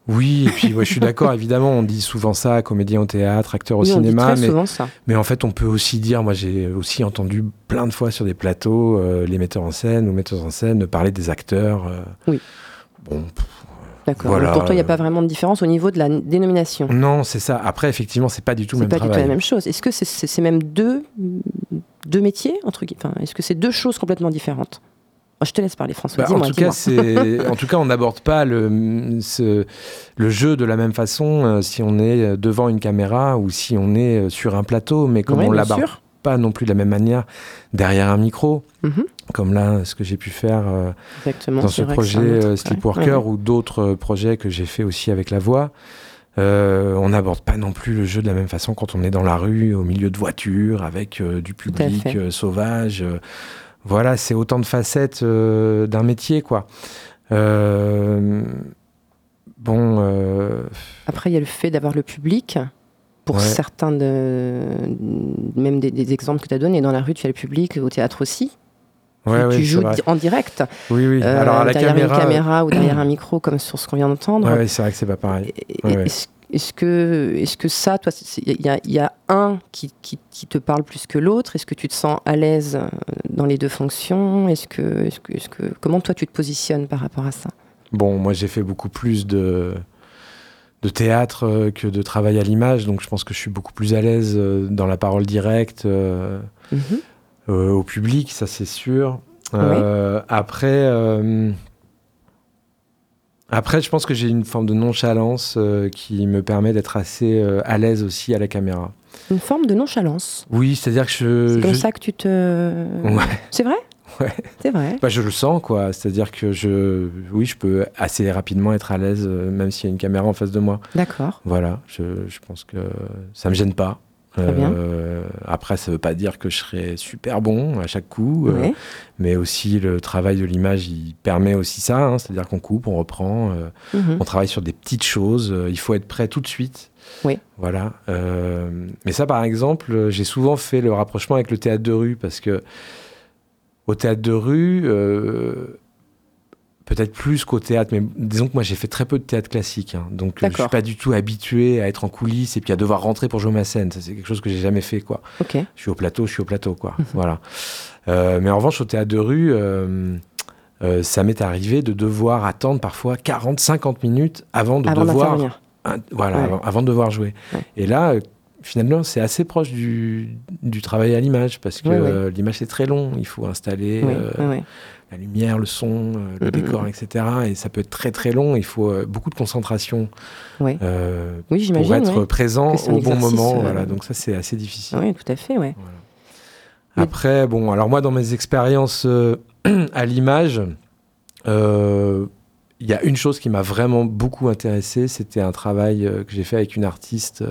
Oui, et puis ouais, je suis d'accord, évidemment, on dit souvent ça, comédien au théâtre, acteur au oui, cinéma. On dit mais, souvent ça. mais en fait, on peut aussi dire, moi j'ai aussi entendu plein de fois sur des plateaux les metteurs en scène ou metteurs en scène parler des acteurs. oui. Bon. D'accord. Pour toi, il n'y a pas vraiment de différence au niveau de la dénomination. Non, c'est ça. Après, effectivement, c'est pas du tout le même travail. C'est pas du tout la même chose. Est-ce que c'est même deux, deux métiers entre enfin, Est-ce que c'est deux choses complètement différentes? Je te laisse parler, François. Bah, en, tout cas, en tout cas, on n'aborde pas le, le jeu de la même façon euh, si on est devant une caméra ou si on est euh, sur un plateau, mais comme on l'aborde pas non plus de la même manière derrière un micro. Mhm comme là, ce que j'ai pu faire euh, dans ce projet euh, Sleepworker ou d'autres euh, projets que j'ai fait aussi avec la voix. on n'aborde pas non plus le jeu de la même façon quand on est dans la rue, au milieu de voitures, avec du public sauvage. voilà, c'est autant de facettes d'un métier, quoi. bon. Après, il y a le fait d'avoir le public pour certains de, même des, des exemples que tu as donnés, dans la rue, tu as le public, au théâtre aussi tu, joues en direct. Oui, oui. Euh, Alors, à la derrière caméra... une caméra ou derrière un micro, comme sur ce qu'on vient d'entendre. Oui, c'est vrai que c'est pas pareil. Est-ce que, est que ça, toi, il y, y, a un qui, qui, te parle plus que l'autre? Est-ce que tu te sens à l'aise euh, dans les deux fonctions? Est-ce que, est que, est que, comment toi tu te positionnes par rapport à ça? Bon, moi j'ai fait beaucoup plus de, de théâtre euh, que de travail à l'image, donc je pense que je suis beaucoup plus à l'aise dans la parole directe. Mm euh, au public, ça c'est sûr. Euh, après, euh, après, je pense que j'ai une forme de nonchalance qui me permet d'être assez à l'aise aussi à la caméra. Une forme de nonchalance. Oui, c'est-à-dire que je. C'est comme ça que tu te. Ouais. C'est vrai. Ouais. C'est vrai. Bah, je le sens, quoi. C'est-à-dire que je, oui, je peux assez rapidement être à l'aise, même s'il y a une caméra en face de moi. D'accord. Voilà, je, je, pense que ça me gêne pas. Euh, après, ça ne veut pas dire que je serai super bon à chaque coup, euh, mais aussi le travail de l'image, il permet aussi ça. Hein, C'est-à-dire qu'on coupe, on reprend, euh, mhm. on travaille sur des petites choses. il faut être prêt tout de suite. Oui. Voilà. mais ça, par exemple, j'ai souvent fait le rapprochement avec le théâtre de rue parce que au théâtre de rue, peut-être plus qu'au théâtre, mais disons que moi j'ai fait très peu de théâtre classique, hein. donc euh, je suis pas du tout habitué à être en coulisses et puis à devoir rentrer pour jouer ma scène. Ça c'est quelque chose que j'ai jamais fait, quoi. Je suis au plateau, je suis au plateau, quoi. Mhm. voilà. Euh, mais en revanche, au théâtre de rue, euh, ça m'est arrivé de devoir attendre parfois 40, 50 minutes avant de devoir, voilà, avant, de devoir jouer. Et là. Finalement, c'est assez proche du, du travail à l'image parce que l'image c'est très long. Il faut installer la lumière, le son, euh, le décor, etc. Et ça peut être très très long. Il faut euh, beaucoup de concentration euh, pour être présent au bon moment. Voilà. Donc ça, c'est assez difficile. Oui, tout à fait. Ouais. Après, bon, alors moi, dans mes expériences à l'image, il y a une chose qui m'a vraiment beaucoup intéressé. C'était un travail que j'ai fait avec une artiste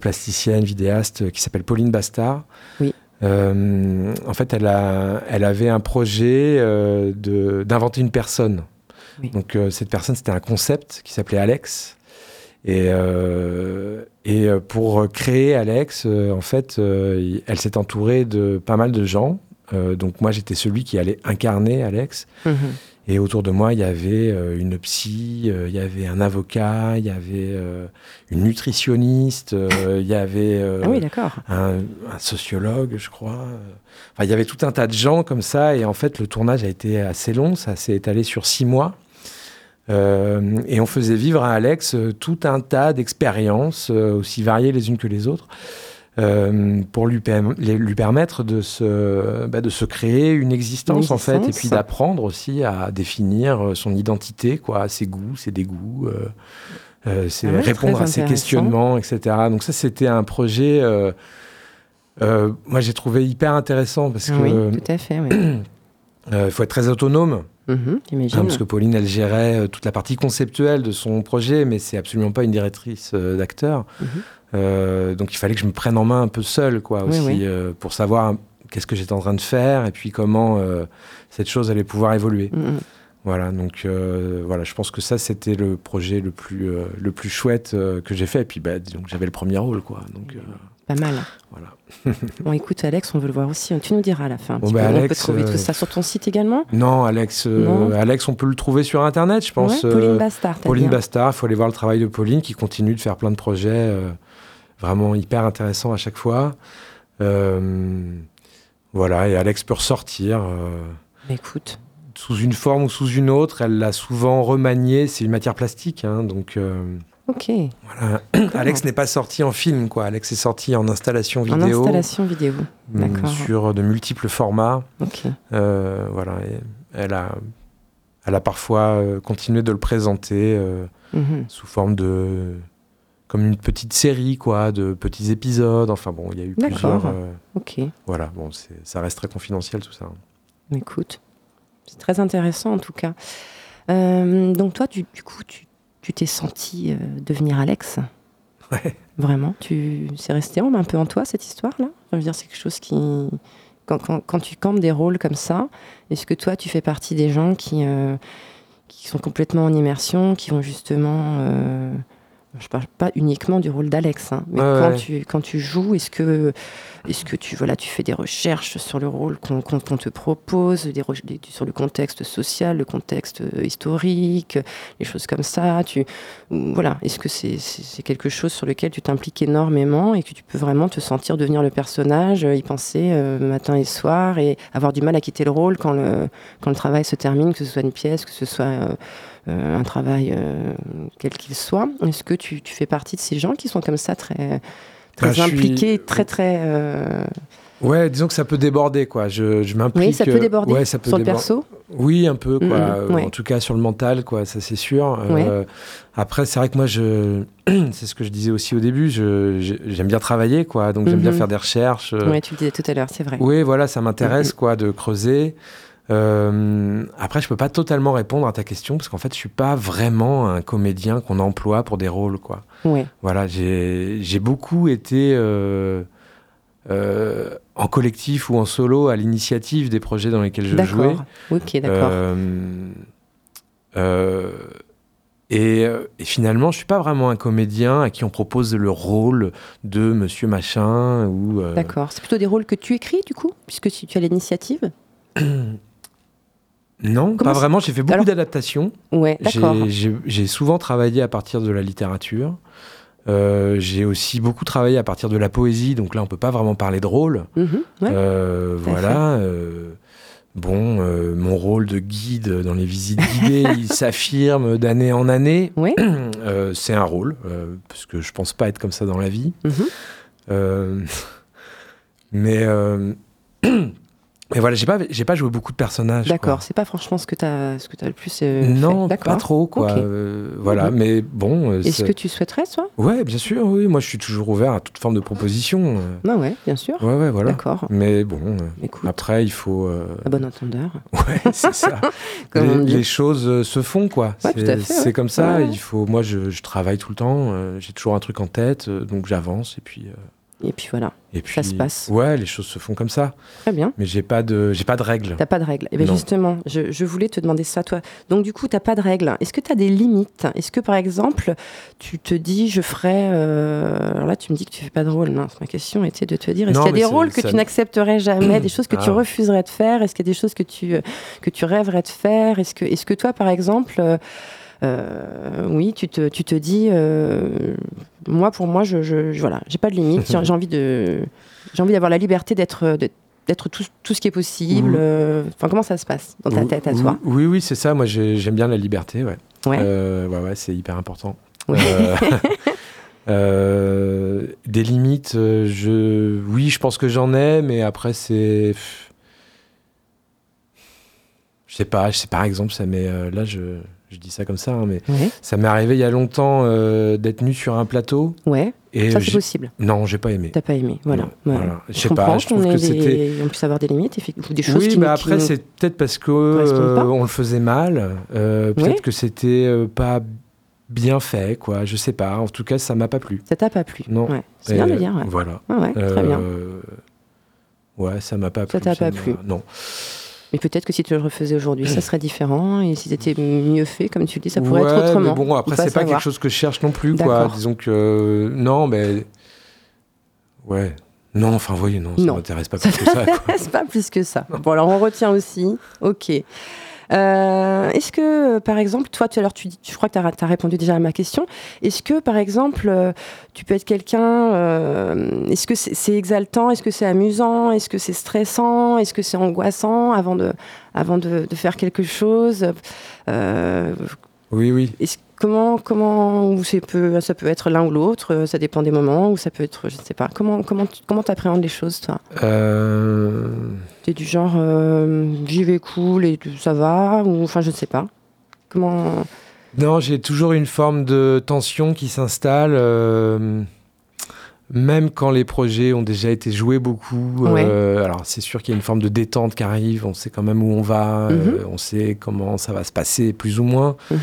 plasticienne, vidéaste, qui s'appelle Pauline Bastard. Oui. En fait, elle, a, elle avait un projet d'inventer une personne. Donc cette personne, c'était un concept qui s'appelait Alex. Et, et pour créer Alex, en fait, elle s'est entourée de pas mal de gens. donc moi, j'étais celui qui allait incarner Alex. Mhm. Et autour de moi, il y avait euh, une psy, euh, il y avait un avocat, il y avait euh, une nutritionniste, il y avait ah un, sociologue, je crois. Enfin, il y avait tout un tas de gens comme ça. Et en fait, le tournage a été assez long. Ça s'est étalé sur six mois. et on faisait vivre à Alex tout un tas d'expériences, aussi variées les unes que les autres. Euh, pour lui, lui, permettre de se, bah, de se créer une existence, en fait, et puis d'apprendre aussi à définir son identité, quoi, ses goûts, ses dégoûts, euh, euh c'est ah répondre à ses questionnements, etc. Donc ça, c'était un projet, euh, moi j'ai trouvé hyper intéressant parce que... Oui, tout à fait, Il faut être très autonome. Mhm, hein, parce que Pauline, elle gérait toute la partie conceptuelle de son projet, mais c'est absolument pas une directrice d'acteur. Mhm. Euh, donc il fallait que je me prenne en main un peu seul, quoi, aussi, euh, pour savoir qu'est-ce que j'étais en train de faire et puis comment euh, cette chose allait pouvoir évoluer. Mm, mm. Voilà, donc voilà, je pense que ça c'était le projet le plus le plus chouette que j'ai fait. Et puis bah, donc j'avais le premier rôle, quoi. Donc pas mal. Voilà. bon, écoute, Alex, on veut le voir aussi. Tu nous diras à la fin. Bon, bah, on peut trouver tout ça sur ton site également Non, Alex, Alex, on peut le trouver sur Internet, je pense. Pauline Bastard. Pauline Bastard, il faut aller voir le travail de Pauline qui continue de faire plein de projets vraiment hyper intéressant à chaque fois. Euh, voilà, et Alex peut ressortir. Euh, Écoute. Sous une forme ou sous une autre, elle l'a souvent remanié. C'est une matière plastique, hein, donc. Euh, ok. Voilà. Alex n'est pas sorti en film, quoi. Alex est sorti en installation vidéo. En installation vidéo. Mm, D'accord. Sur de multiples formats. Ok. voilà. Et elle a, elle a parfois continué de le présenter mhm. sous forme de comme une petite série, quoi, de petits épisodes. Enfin bon, il y a eu plusieurs. Euh, ok. Voilà, bon, ça reste très confidentiel tout ça. Écoute, c'est très intéressant en tout cas. Euh, donc toi, du, coup, tu t'es senti euh, devenir Alex? Ouais. Vraiment? Tu c'est resté un peu en toi cette histoire-là? Je veux dire, c'est quelque chose qui quand, quand, quand, tu campes des rôles comme ça, est-ce que toi, tu fais partie des gens qui qui sont complètement en immersion, qui vont justement je parle pas uniquement du rôle d'Alex, hein, mais quand, Tu, quand tu joues, est-ce que, est que tu, voilà, tu fais des recherches sur le rôle qu'on te propose, des, sur le contexte social, le contexte euh, historique, les choses comme ça tu, voilà, Est-ce que c'est quelque chose sur lequel tu t'impliques énormément et que tu peux vraiment te sentir devenir le personnage, y penser euh, matin et soir et avoir du mal à quitter le rôle quand le, quand le travail se termine, que ce soit une pièce, que ce soit... Euh, euh, un travail euh, quel qu'il soit. Est-ce que tu, fais partie de ces gens qui sont comme ça très, très bah, impliqués, très très... Euh, ouais, disons que ça peut déborder, quoi. Je, je m'implique. Oui, ça peut déborder ouais, ça peut sur le perso. Oui, un peu, quoi. En tout cas, sur le mental, quoi. Ça, c'est sûr. après, c'est vrai que moi, je, c'est ce que je disais aussi au début. j'aime bien travailler, quoi. Donc, j'aime bien mhm. faire des recherches. Oui, tu le disais tout à l'heure, c'est vrai. Oui, voilà, ça m'intéresse, quoi, de creuser. Euh, après, je peux pas totalement répondre à ta question parce qu'en fait, je suis pas vraiment un comédien qu'on emploie pour des rôles, quoi. Voilà, j'ai beaucoup été euh, euh, en collectif ou en solo à l'initiative des projets dans lesquels je jouais. Ok, d'accord. Et, et, finalement, je suis pas vraiment un comédien à qui on propose le rôle de Monsieur Machin ou. D'accord. C'est plutôt des rôles que tu écris du coup, puisque si tu as l'initiative? Non, pas vraiment. J'ai fait beaucoup d'adaptations. Ouais, j'ai souvent travaillé à partir de la littérature. Euh, j'ai aussi beaucoup travaillé à partir de la poésie, donc là on peut pas vraiment parler de rôle. Mhm, euh, voilà. Euh, bon, mon rôle de guide dans les visites guidées, il s'affirme d'année en année. Oui. c'est un rôle, parce que je pense pas être comme ça dans la vie. Mhm. mais Mais voilà, j'ai pas, j'ai pas joué beaucoup de personnages. D'accord, c'est pas franchement ce que tu as, ce que as le plus. Euh, non, pas trop, quoi. Euh, voilà, mais bon. Euh, Est-ce que tu souhaiterais, toi? Ouais, bien sûr, oui. Moi, je suis toujours ouvert à toute forme de proposition. Ah ouais, bien sûr. Ouais, ouais, voilà. D'accord. Mais bon, après, il faut. À bon entendeur. Ouais, c'est ça. les, les, choses se font, quoi. Ouais, c'est comme ça. Il faut. Moi, je, je, travaille tout le temps. j'ai toujours un truc en tête, donc j'avance et puis. Et puis voilà. Et puis, Ça se passe. Ouais, les choses se font comme ça. Très bien. Mais j'ai pas de, j'ai pas de règles. T'as pas de règles. Et bien Non. justement, je, je voulais te demander ça, toi. Donc du coup, t'as pas de règles. Est-ce que tu as des limites? Est-ce que par exemple, tu te dis, je ferais... euh, Alors là, tu me dis que tu fais pas de rôle. Non, ma question était de te dire, est-ce qu'il y a des rôles que ça- tu n'accepterais jamais, des choses que tu Ah. refuserais de faire? Est-ce qu'il y a des choses que tu, euh, que tu rêverais de faire? Est-ce que, est que toi, par exemple... euh, oui, tu te, tu te dis, euh, moi pour moi, je, je, je- voilà, j'ai pas de limite. J'ai envie de, j'ai envie d'avoir la liberté d'être, d'être- tout, tout ce qui est possible. Mhm. euh, Enfin, comment ça se passe dans ta tête à toi? Oui, oui, c'est ça. Moi, j'ai- j'aime bien la liberté. Ouais. Ouais. Ouais, ouais, c'est hyper important. Euh, des limites, euh, je, oui, je pense que j'en ai, mais après, c'est, je sais pas. Je sais par exemple, ça euh, là, je, je dis ça comme ça, hein, mais Ouais, ça m'est arrivé il y a longtemps euh, d'être nu sur un plateau ouais, et ça c'est possible. non, j'ai pas aimé. T'as pas aimé, voilà. Ouais, voilà. Je sais pas, je trouve qu'on que c'était. des... on puisse avoir des limites, effectivement, ou des choses Oui, qui mais après, nous- c'est peut-être parce que pas. euh, on le faisait mal. euh, peut-être Ouais. que c'était pas bien fait, quoi. Je sais pas. En tout cas, ça m'a pas plu. ça t'a pas plu. Non. C'est bien de dire. Voilà. très bien. Ouais, ça m'a pas Ça plu. t'a pas plu. Non. Mais peut-être que si tu le refaisais aujourd'hui, ça serait différent. Et si c'était mieux fait, comme tu le dis, ça pourrait Ouais, être autrement. Mais bon, après, c'est pas savoir. quelque chose que je cherche non plus, quoi. Disons que. euh, non, mais. Ouais. Non, enfin, voyez, non, ça Non. m'intéresse pas plus que ça, quoi. C'est pas plus que ça. Bon, alors on retient aussi. Ok. Euh, Est-ce que, euh, par exemple, toi, tout à l'heure, tu je crois que tu as, répondu déjà à ma question. Est-ce que, par exemple, euh, tu peux être quelqu'un. euh, Est-ce que c'est c'est exaltant Est-ce que c'est amusant Est-ce que c'est stressant Est-ce que c'est angoissant avant de, avant de, de faire quelque chose? Euh, Oui, oui. est-ce- Comment, comment, ou ça peut être l'un ou l'autre, euh, ça dépend des moments, ou ça peut être, je ne sais pas. Comment, comment, comment t'appréhendes les choses, toi? Euh, T'es du genre, euh, j'y vais cool et ça va, ou enfin, je ne sais pas. Comment? Non, j'ai toujours une forme de tension qui s'installe, euh, même quand les projets ont déjà été joués beaucoup. Ouais. euh, alors, c'est sûr qu'il y a une forme de détente qui arrive, on sait quand même où on va, euh, on sait comment ça va se passer, plus ou moins. Mhm.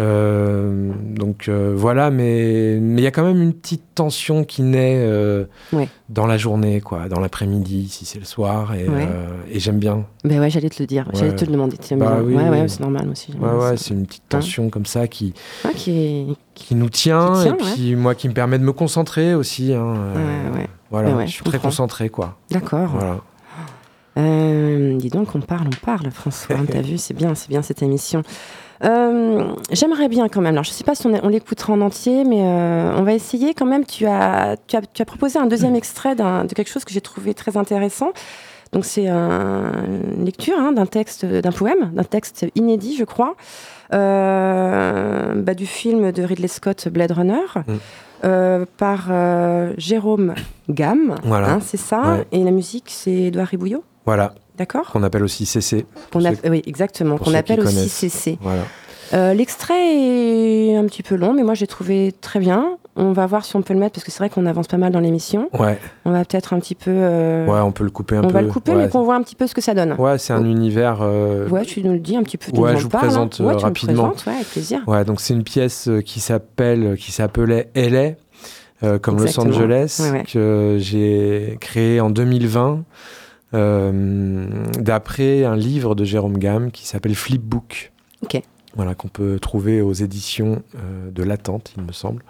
Euh, donc euh, voilà, mais mais il y a quand même une petite tension qui naît euh, Ouais. dans la journée, quoi, dans l'après-midi, si c'est le soir, et, Ouais. et j'aime bien. Ben ouais, j'allais te le dire, j'allais te le demander. Bah oui, ouais, ouais, oui. c'est normal aussi. Ouais, c'est une petite tension comme ça qui, Ah, qui qui nous tient, Qui tient, et puis moi qui me permet de me concentrer aussi. hein, Ouais, ouais. Voilà, ouais, je suis très concentré, quoi. D'accord. Voilà. Dis donc, on parle, on parle, François. T'as vu, c'est bien, c'est bien cette émission. Euh, J'aimerais bien quand même. Alors, je sais pas si on, on l'écoutera en entier, mais euh, on va essayer quand même. Tu as, tu as, tu as proposé un deuxième extrait d'un- de quelque chose que j'ai trouvé très intéressant. Donc, c'est un- une lecture hein, d'un texte, d'un poème, d'un texte inédit, je crois, euh, bah, du film de Ridley Scott, Blade Runner. Mm. euh, par euh, Jérôme Gamme, Voilà. hein, c'est ça, Ouais. et la musique c'est Édouard Ribouillot, Voilà, d'accord qu'on appelle aussi CC. qu'on Oui, exactement, qu'on appelle aussi. CC. Voilà. Euh, L'extrait est un petit peu long, mais moi j'ai trouvé très bien. On va voir si on peut le mettre, parce que c'est vrai qu'on avance pas mal dans l'émission. Ouais, On va peut-être un petit peu... euh, ouais, on peut le couper un on peu. va le couper, ouais. mais qu'on voit un petit peu ce que ça donne. Ouais, c'est un univers. euh, Ouais, tu nous le dis un petit peu. Ouais, je vous hein. présente, Ouais, tu rapidement. présentes, ouais, avec plaisir. Ouais, donc c'est une pièce qui s'appelle, qui s'appelait LA, comme Exactement. Los Angeles, Ouais, que j'ai créé en 2020, euh, d'après un livre de Jérôme Gamme qui s'appelle Flipbook. Ok. Voilà, qu'on peut trouver aux éditions euh, de l'Attente, il me semble.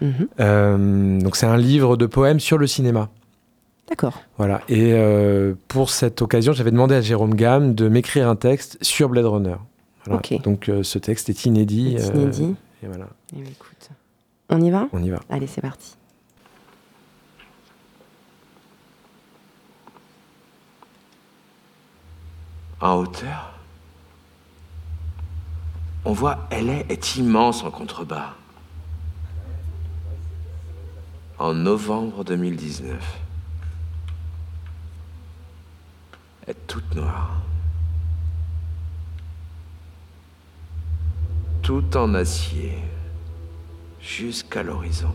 Mhm. Euh, donc c'est un livre de poèmes sur le cinéma. D'accord. Voilà. Et euh, pour cette occasion, j'avais demandé à Jérôme Gamme de m'écrire un texte sur Blade Runner. Voilà. Donc euh, ce texte est inédit. Euh, et voilà, Eh écoute. On y va? On y va. Allez, c'est parti. En hauteur, on voit LA est immense en contrebas. En novembre 2019, est toute noire. Tout en acier, jusqu'à l'horizon.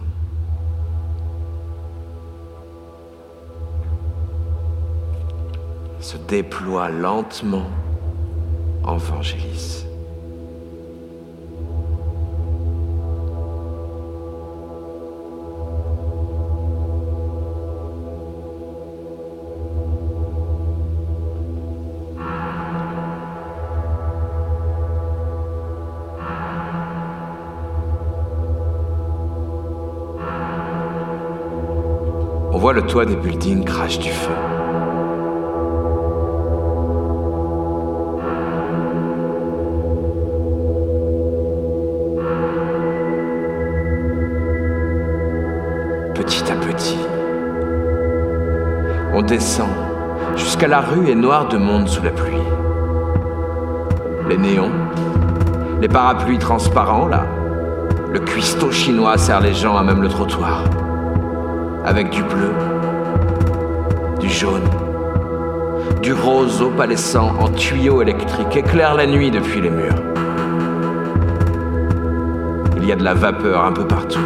se déploie lentement en Vangélis. On voit le toit des buildings crache du feu. Descend jusqu'à la rue est noire de monde sous la pluie. Les néons, les parapluies transparents là, le cuistot chinois serre les gens à même le trottoir. Avec du bleu, du jaune, du rose opalescent en tuyaux électriques éclaire la nuit depuis les murs. Il y a de la vapeur un peu partout.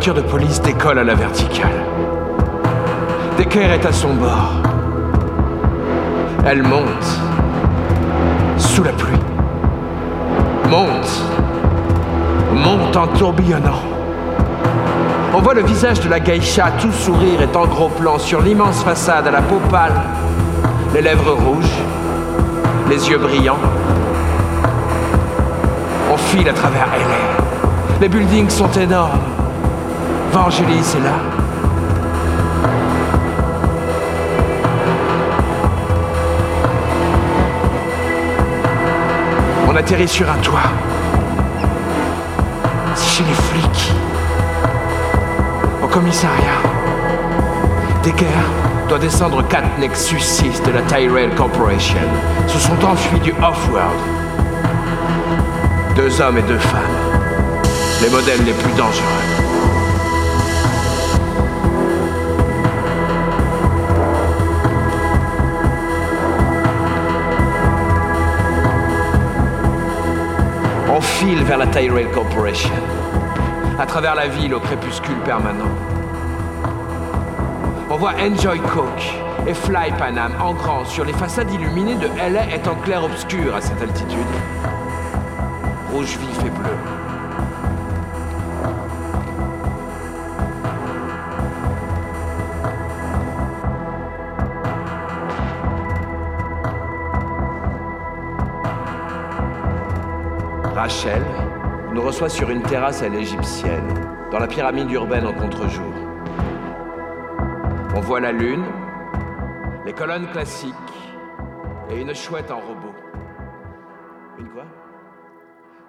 Voiture de police décolle à la verticale. Decker est à son bord. Elle monte. Sous la pluie. Monte. Monte en tourbillonnant. On voit le visage de la geisha tout sourire et en gros plan sur l'immense façade à la peau pâle. Les lèvres rouges. Les yeux brillants. On file à travers LA. Les buildings sont énormes. Vangelis est là. On atterrit sur un toit. C'est chez les flics. Au commissariat. Decker doit descendre quatre Nexus 6 de la Tyrell Corporation. Se sont enfuis du Off-World. Deux hommes et deux femmes. Les modèles les plus dangereux. Vers la Tyrell Corporation, à travers la ville au crépuscule permanent. On voit Enjoy Coke et Fly Pan Am en grand sur les façades illuminées de LA en clair-obscur à cette altitude. Rouge vif et bleu. Rachel nous reçoit sur une terrasse à l'égyptienne, dans la pyramide urbaine en contre-jour. On voit la lune, les colonnes classiques et une chouette en robot. Une quoi?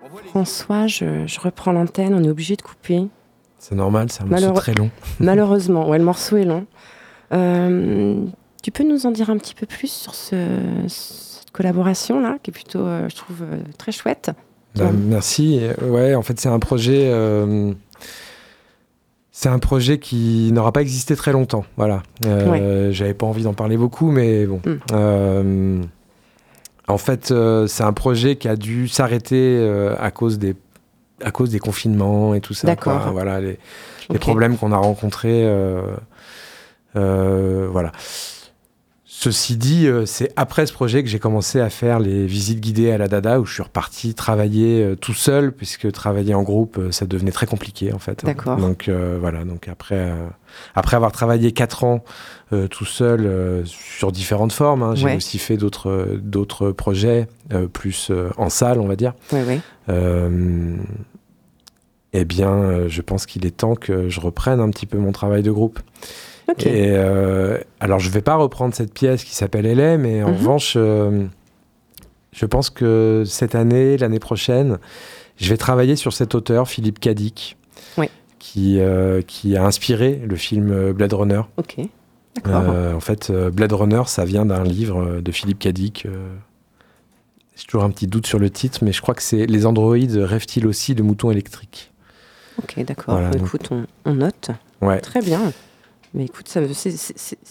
On voit les- François, je, je reprends l'antenne, on est obligé de couper. C'est normal, c'est un morceau très long. Malheureusement, ouais, le morceau est long. Euh, tu peux nous en dire un petit peu plus sur ce, cette collaboration-là, qui est plutôt, euh, je trouve, euh, très chouette? Bah, merci. Euh, Ouais, en fait, c'est un projet. euh, c'est un projet qui n'aura pas existé très longtemps. Voilà. Euh, J'avais pas envie d'en parler beaucoup, mais bon. Mm. Euh, en fait, c'est un projet qui a dû s'arrêter à cause des à cause des confinements et tout ça. D'accord. quoi. Voilà les, problèmes qu'on a rencontrés. voilà. Ceci dit, euh, c'est après ce projet que j'ai commencé à faire les visites guidées à la Dada, où je suis reparti travailler euh, tout seul, puisque travailler en groupe, euh, ça devenait très compliqué en fait. D'accord. Donc euh, voilà, donc après, euh, après avoir travaillé quatre ans euh, tout seul sur différentes formes, hein, j'ai Ouais. aussi fait d'autres d'autres projets, plus en salle, on va dire. Oui, oui. Eh bien, je pense qu'il est temps que je reprenne un petit peu mon travail de groupe. Et euh, alors, je vais pas reprendre cette pièce qui s'appelle Elle mais en Mhm. revanche, euh, je pense que cette année, l'année prochaine, je vais travailler sur cet auteur, Philippe Cadic, Oui. qui, euh, qui a inspiré le film Blade Runner. Ok. En fait, Blade Runner, ça vient d'un livre de Philippe Cadic. J'ai toujours un petit doute sur le titre, mais je crois que c'est Les androïdes rêvent-ils aussi de moutons électriques? Ok, d'accord. voilà, donc- écoute, on, on note. Ouais. Très bien. Mais écoute, ça,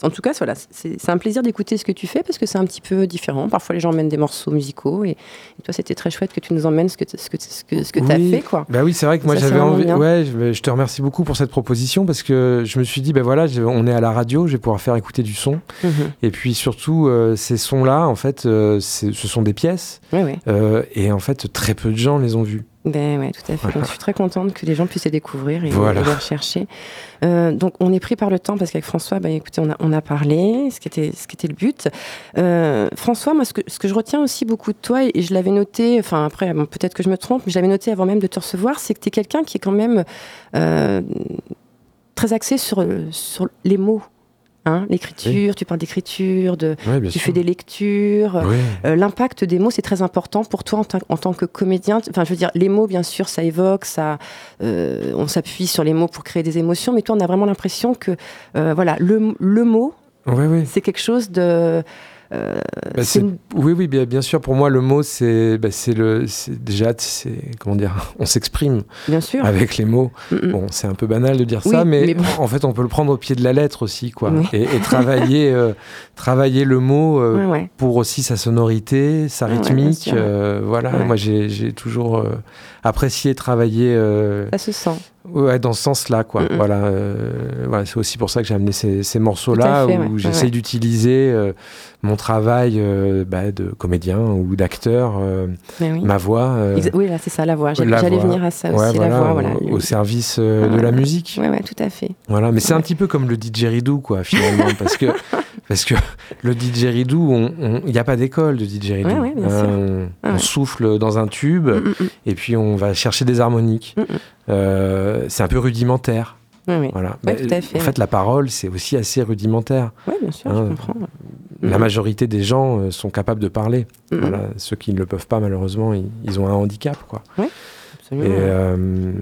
en tout cas, voilà, c'est un plaisir d'écouter ce que tu fais parce que c'est un petit peu différent. Parfois, les gens emmènent des morceaux musicaux et, et toi, c'était très chouette que tu nous emmènes ce que tu ce que, ce que, ce que as Oui. fait. Quoi. Bah oui, c'est vrai que moi j'avais envie. bien. Ouais, je, je te remercie beaucoup pour cette proposition parce que je me suis dit, ben voilà, je- on est à la radio, je vais pouvoir faire écouter du son. Mhm. Et puis surtout, euh, ces sons-là, en fait, euh, ce sont des pièces Oui, oui. euh, et en fait, très peu de gens les ont vus. Ben ouais, tout à fait. Donc, je suis très contente que les gens puissent les découvrir et, les rechercher. Euh, donc, on est pris par le temps parce qu'avec François, ben, écoutez, on a, on a parlé, ce qui était, ce qui était le but. Euh, François, moi, ce que, ce que je retiens aussi beaucoup de toi, et, je l'avais noté, enfin, après, peut-être que je me trompe, mais je l'avais noté avant même de te recevoir, c'est que tu es quelqu'un qui est quand même euh, très axé sur, sur les mots. Hein, l'écriture, tu parles d'écriture, de, tu fais des lectures. Euh, l'impact des mots, c'est très important pour toi en, tant que comédien. Enfin, je veux dire, les mots, bien sûr, ça évoque, ça, euh, on s'appuie sur les mots pour créer des émotions, mais toi, on a vraiment l'impression que, euh, voilà, le, le mot, c'est quelque chose de euh, bah, oui, oui, bien, bien, sûr. Pour moi, le mot, c'est bah, le, déjà, c'est comment dire, on s'exprime. Bien sûr. Avec les mots. Bon, c'est un peu banal de dire ça, mais, en fait, on peut le prendre au pied de la lettre aussi, quoi. Et, travailler, euh, travailler le mot euh, pour aussi sa sonorité, sa rythmique. voilà. Moi, j'ai toujours apprécié travailler. ça se sent. Ouais, dans ce sens-là, quoi. Voilà, voilà c'est aussi pour ça que j'ai amené ces, ces morceaux-là où j'essaye d'utiliser mon travail euh, bah, de comédien ou d'acteur, euh, ma voix. Euh, oui, c'est ça, la voix. J'allais venir à ça aussi, la voix. Voilà, au, service de la musique. Oui, ouais, tout à fait. Voilà, mais c'est un petit peu comme le didgeridoo, quoi, finalement, parce que parce que le didgeridoo, il n'y a pas d'école de didgeridoo. Ouais, on, souffle dans un tube mm, mm, mm. et puis on va chercher des harmoniques. C'est un peu rudimentaire. Voilà. en fait, la parole, c'est aussi assez rudimentaire. Oui, bien sûr, je hein. comprends. La majorité des gens euh, sont capables de parler. Voilà. Ceux qui ne le peuvent pas, malheureusement, ils, ont un handicap. Quoi. Oui, absolument. Et, euh,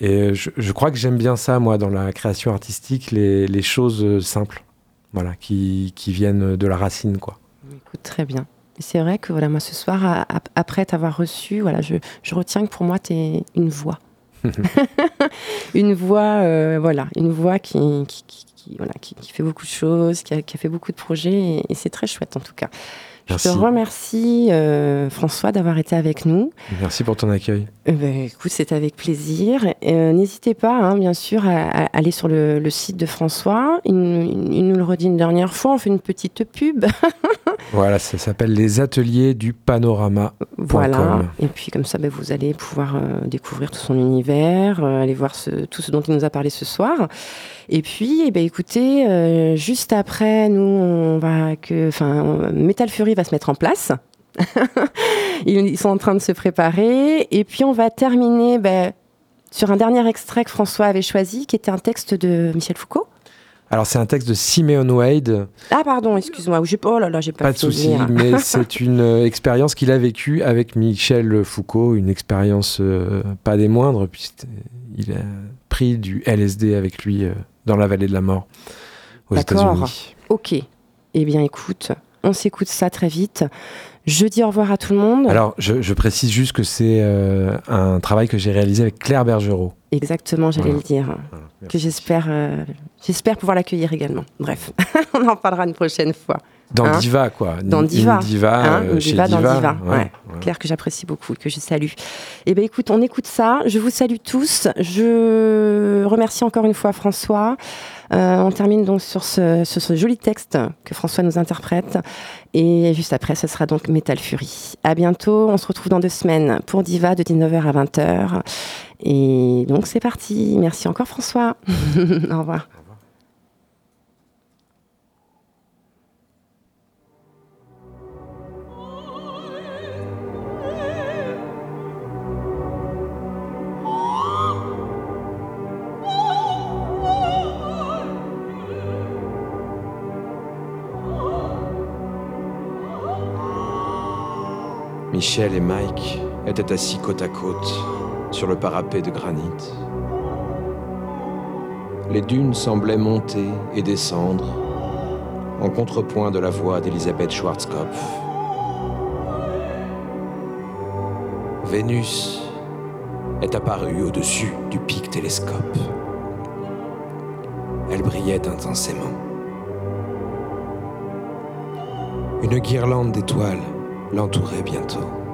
et je, crois que j'aime bien ça, moi, dans la création artistique, les, les choses euh, simples, voilà, qui, qui, viennent de la racine. Quoi. Écoute, très bien. C'est vrai que voilà, moi, ce soir, après t'avoir reçu, voilà, je, je retiens que pour moi, tu es une voix. une voix, voilà, une voix qui, fait beaucoup de choses, qui a, fait beaucoup de projets, et, c'est très chouette en tout cas. Je te remercie, euh, François, d'avoir été avec nous. Merci pour ton accueil. Eh ben, écoute, c'est avec plaisir. Euh, n'hésitez pas, hein, bien sûr, à, aller sur le, site de François. Il, nous le redit une dernière fois, on fait une petite pub. voilà, ça s'appelle les ateliers du panorama. Voilà, et puis comme ça, ben, vous allez pouvoir euh, découvrir tout son univers, aller voir tout ce dont il nous a parlé ce soir. Et puis, eh ben, écoutez, euh, juste après, nous, on va que, enfin, Metal Fury va se mettre en place. Ils sont en train de se préparer. Et puis, on va terminer ben, sur un dernier extrait que François avait choisi, qui était un texte de Michel Foucault. Alors c'est un texte de Simeon Wade. Ah pardon, excuse-moi. Oh là là, j'ai pas, pas de souci, mais c'est une euh, expérience qu'il a vécue avec Michel Foucault, une expérience euh, pas des moindres, puisqu'il a pris du LSD avec lui dans la vallée de la mort aux États-Unis. Ok. Eh bien, écoute, on s'écoute ça très vite. Je dis au revoir à tout le monde. Alors, je, précise juste que c'est euh, un travail que j'ai réalisé avec Claire Bergerot. Exactement, j'allais le dire. que j'espère, euh, j'espère pouvoir l'accueillir également. Bref, on en parlera une prochaine fois. Dans hein Diva, quoi. Dans Diva. Une diva, hein, euh, diva dans Diva. Ouais, Claire, que j'apprécie beaucoup, que je salue. Eh bien, écoute, on écoute ça. Je vous salue tous. Je remercie encore une fois François. Euh, on termine donc sur ce, sur ce, joli texte que François nous interprète. Et juste après, ce sera donc Metal Fury. À bientôt. On se retrouve dans deux semaines pour Diva de 19h à 20h. Et donc, c'est parti. Merci encore, François. Au revoir. Michel et Mike étaient assis côte à côte sur le parapet de granit. Les dunes semblaient monter et descendre en contrepoint de la voix d'Elisabeth Schwarzkopf. Vénus est apparue au-dessus du pic télescope. Elle brillait intensément. Une guirlande d'étoiles l'entourait bientôt.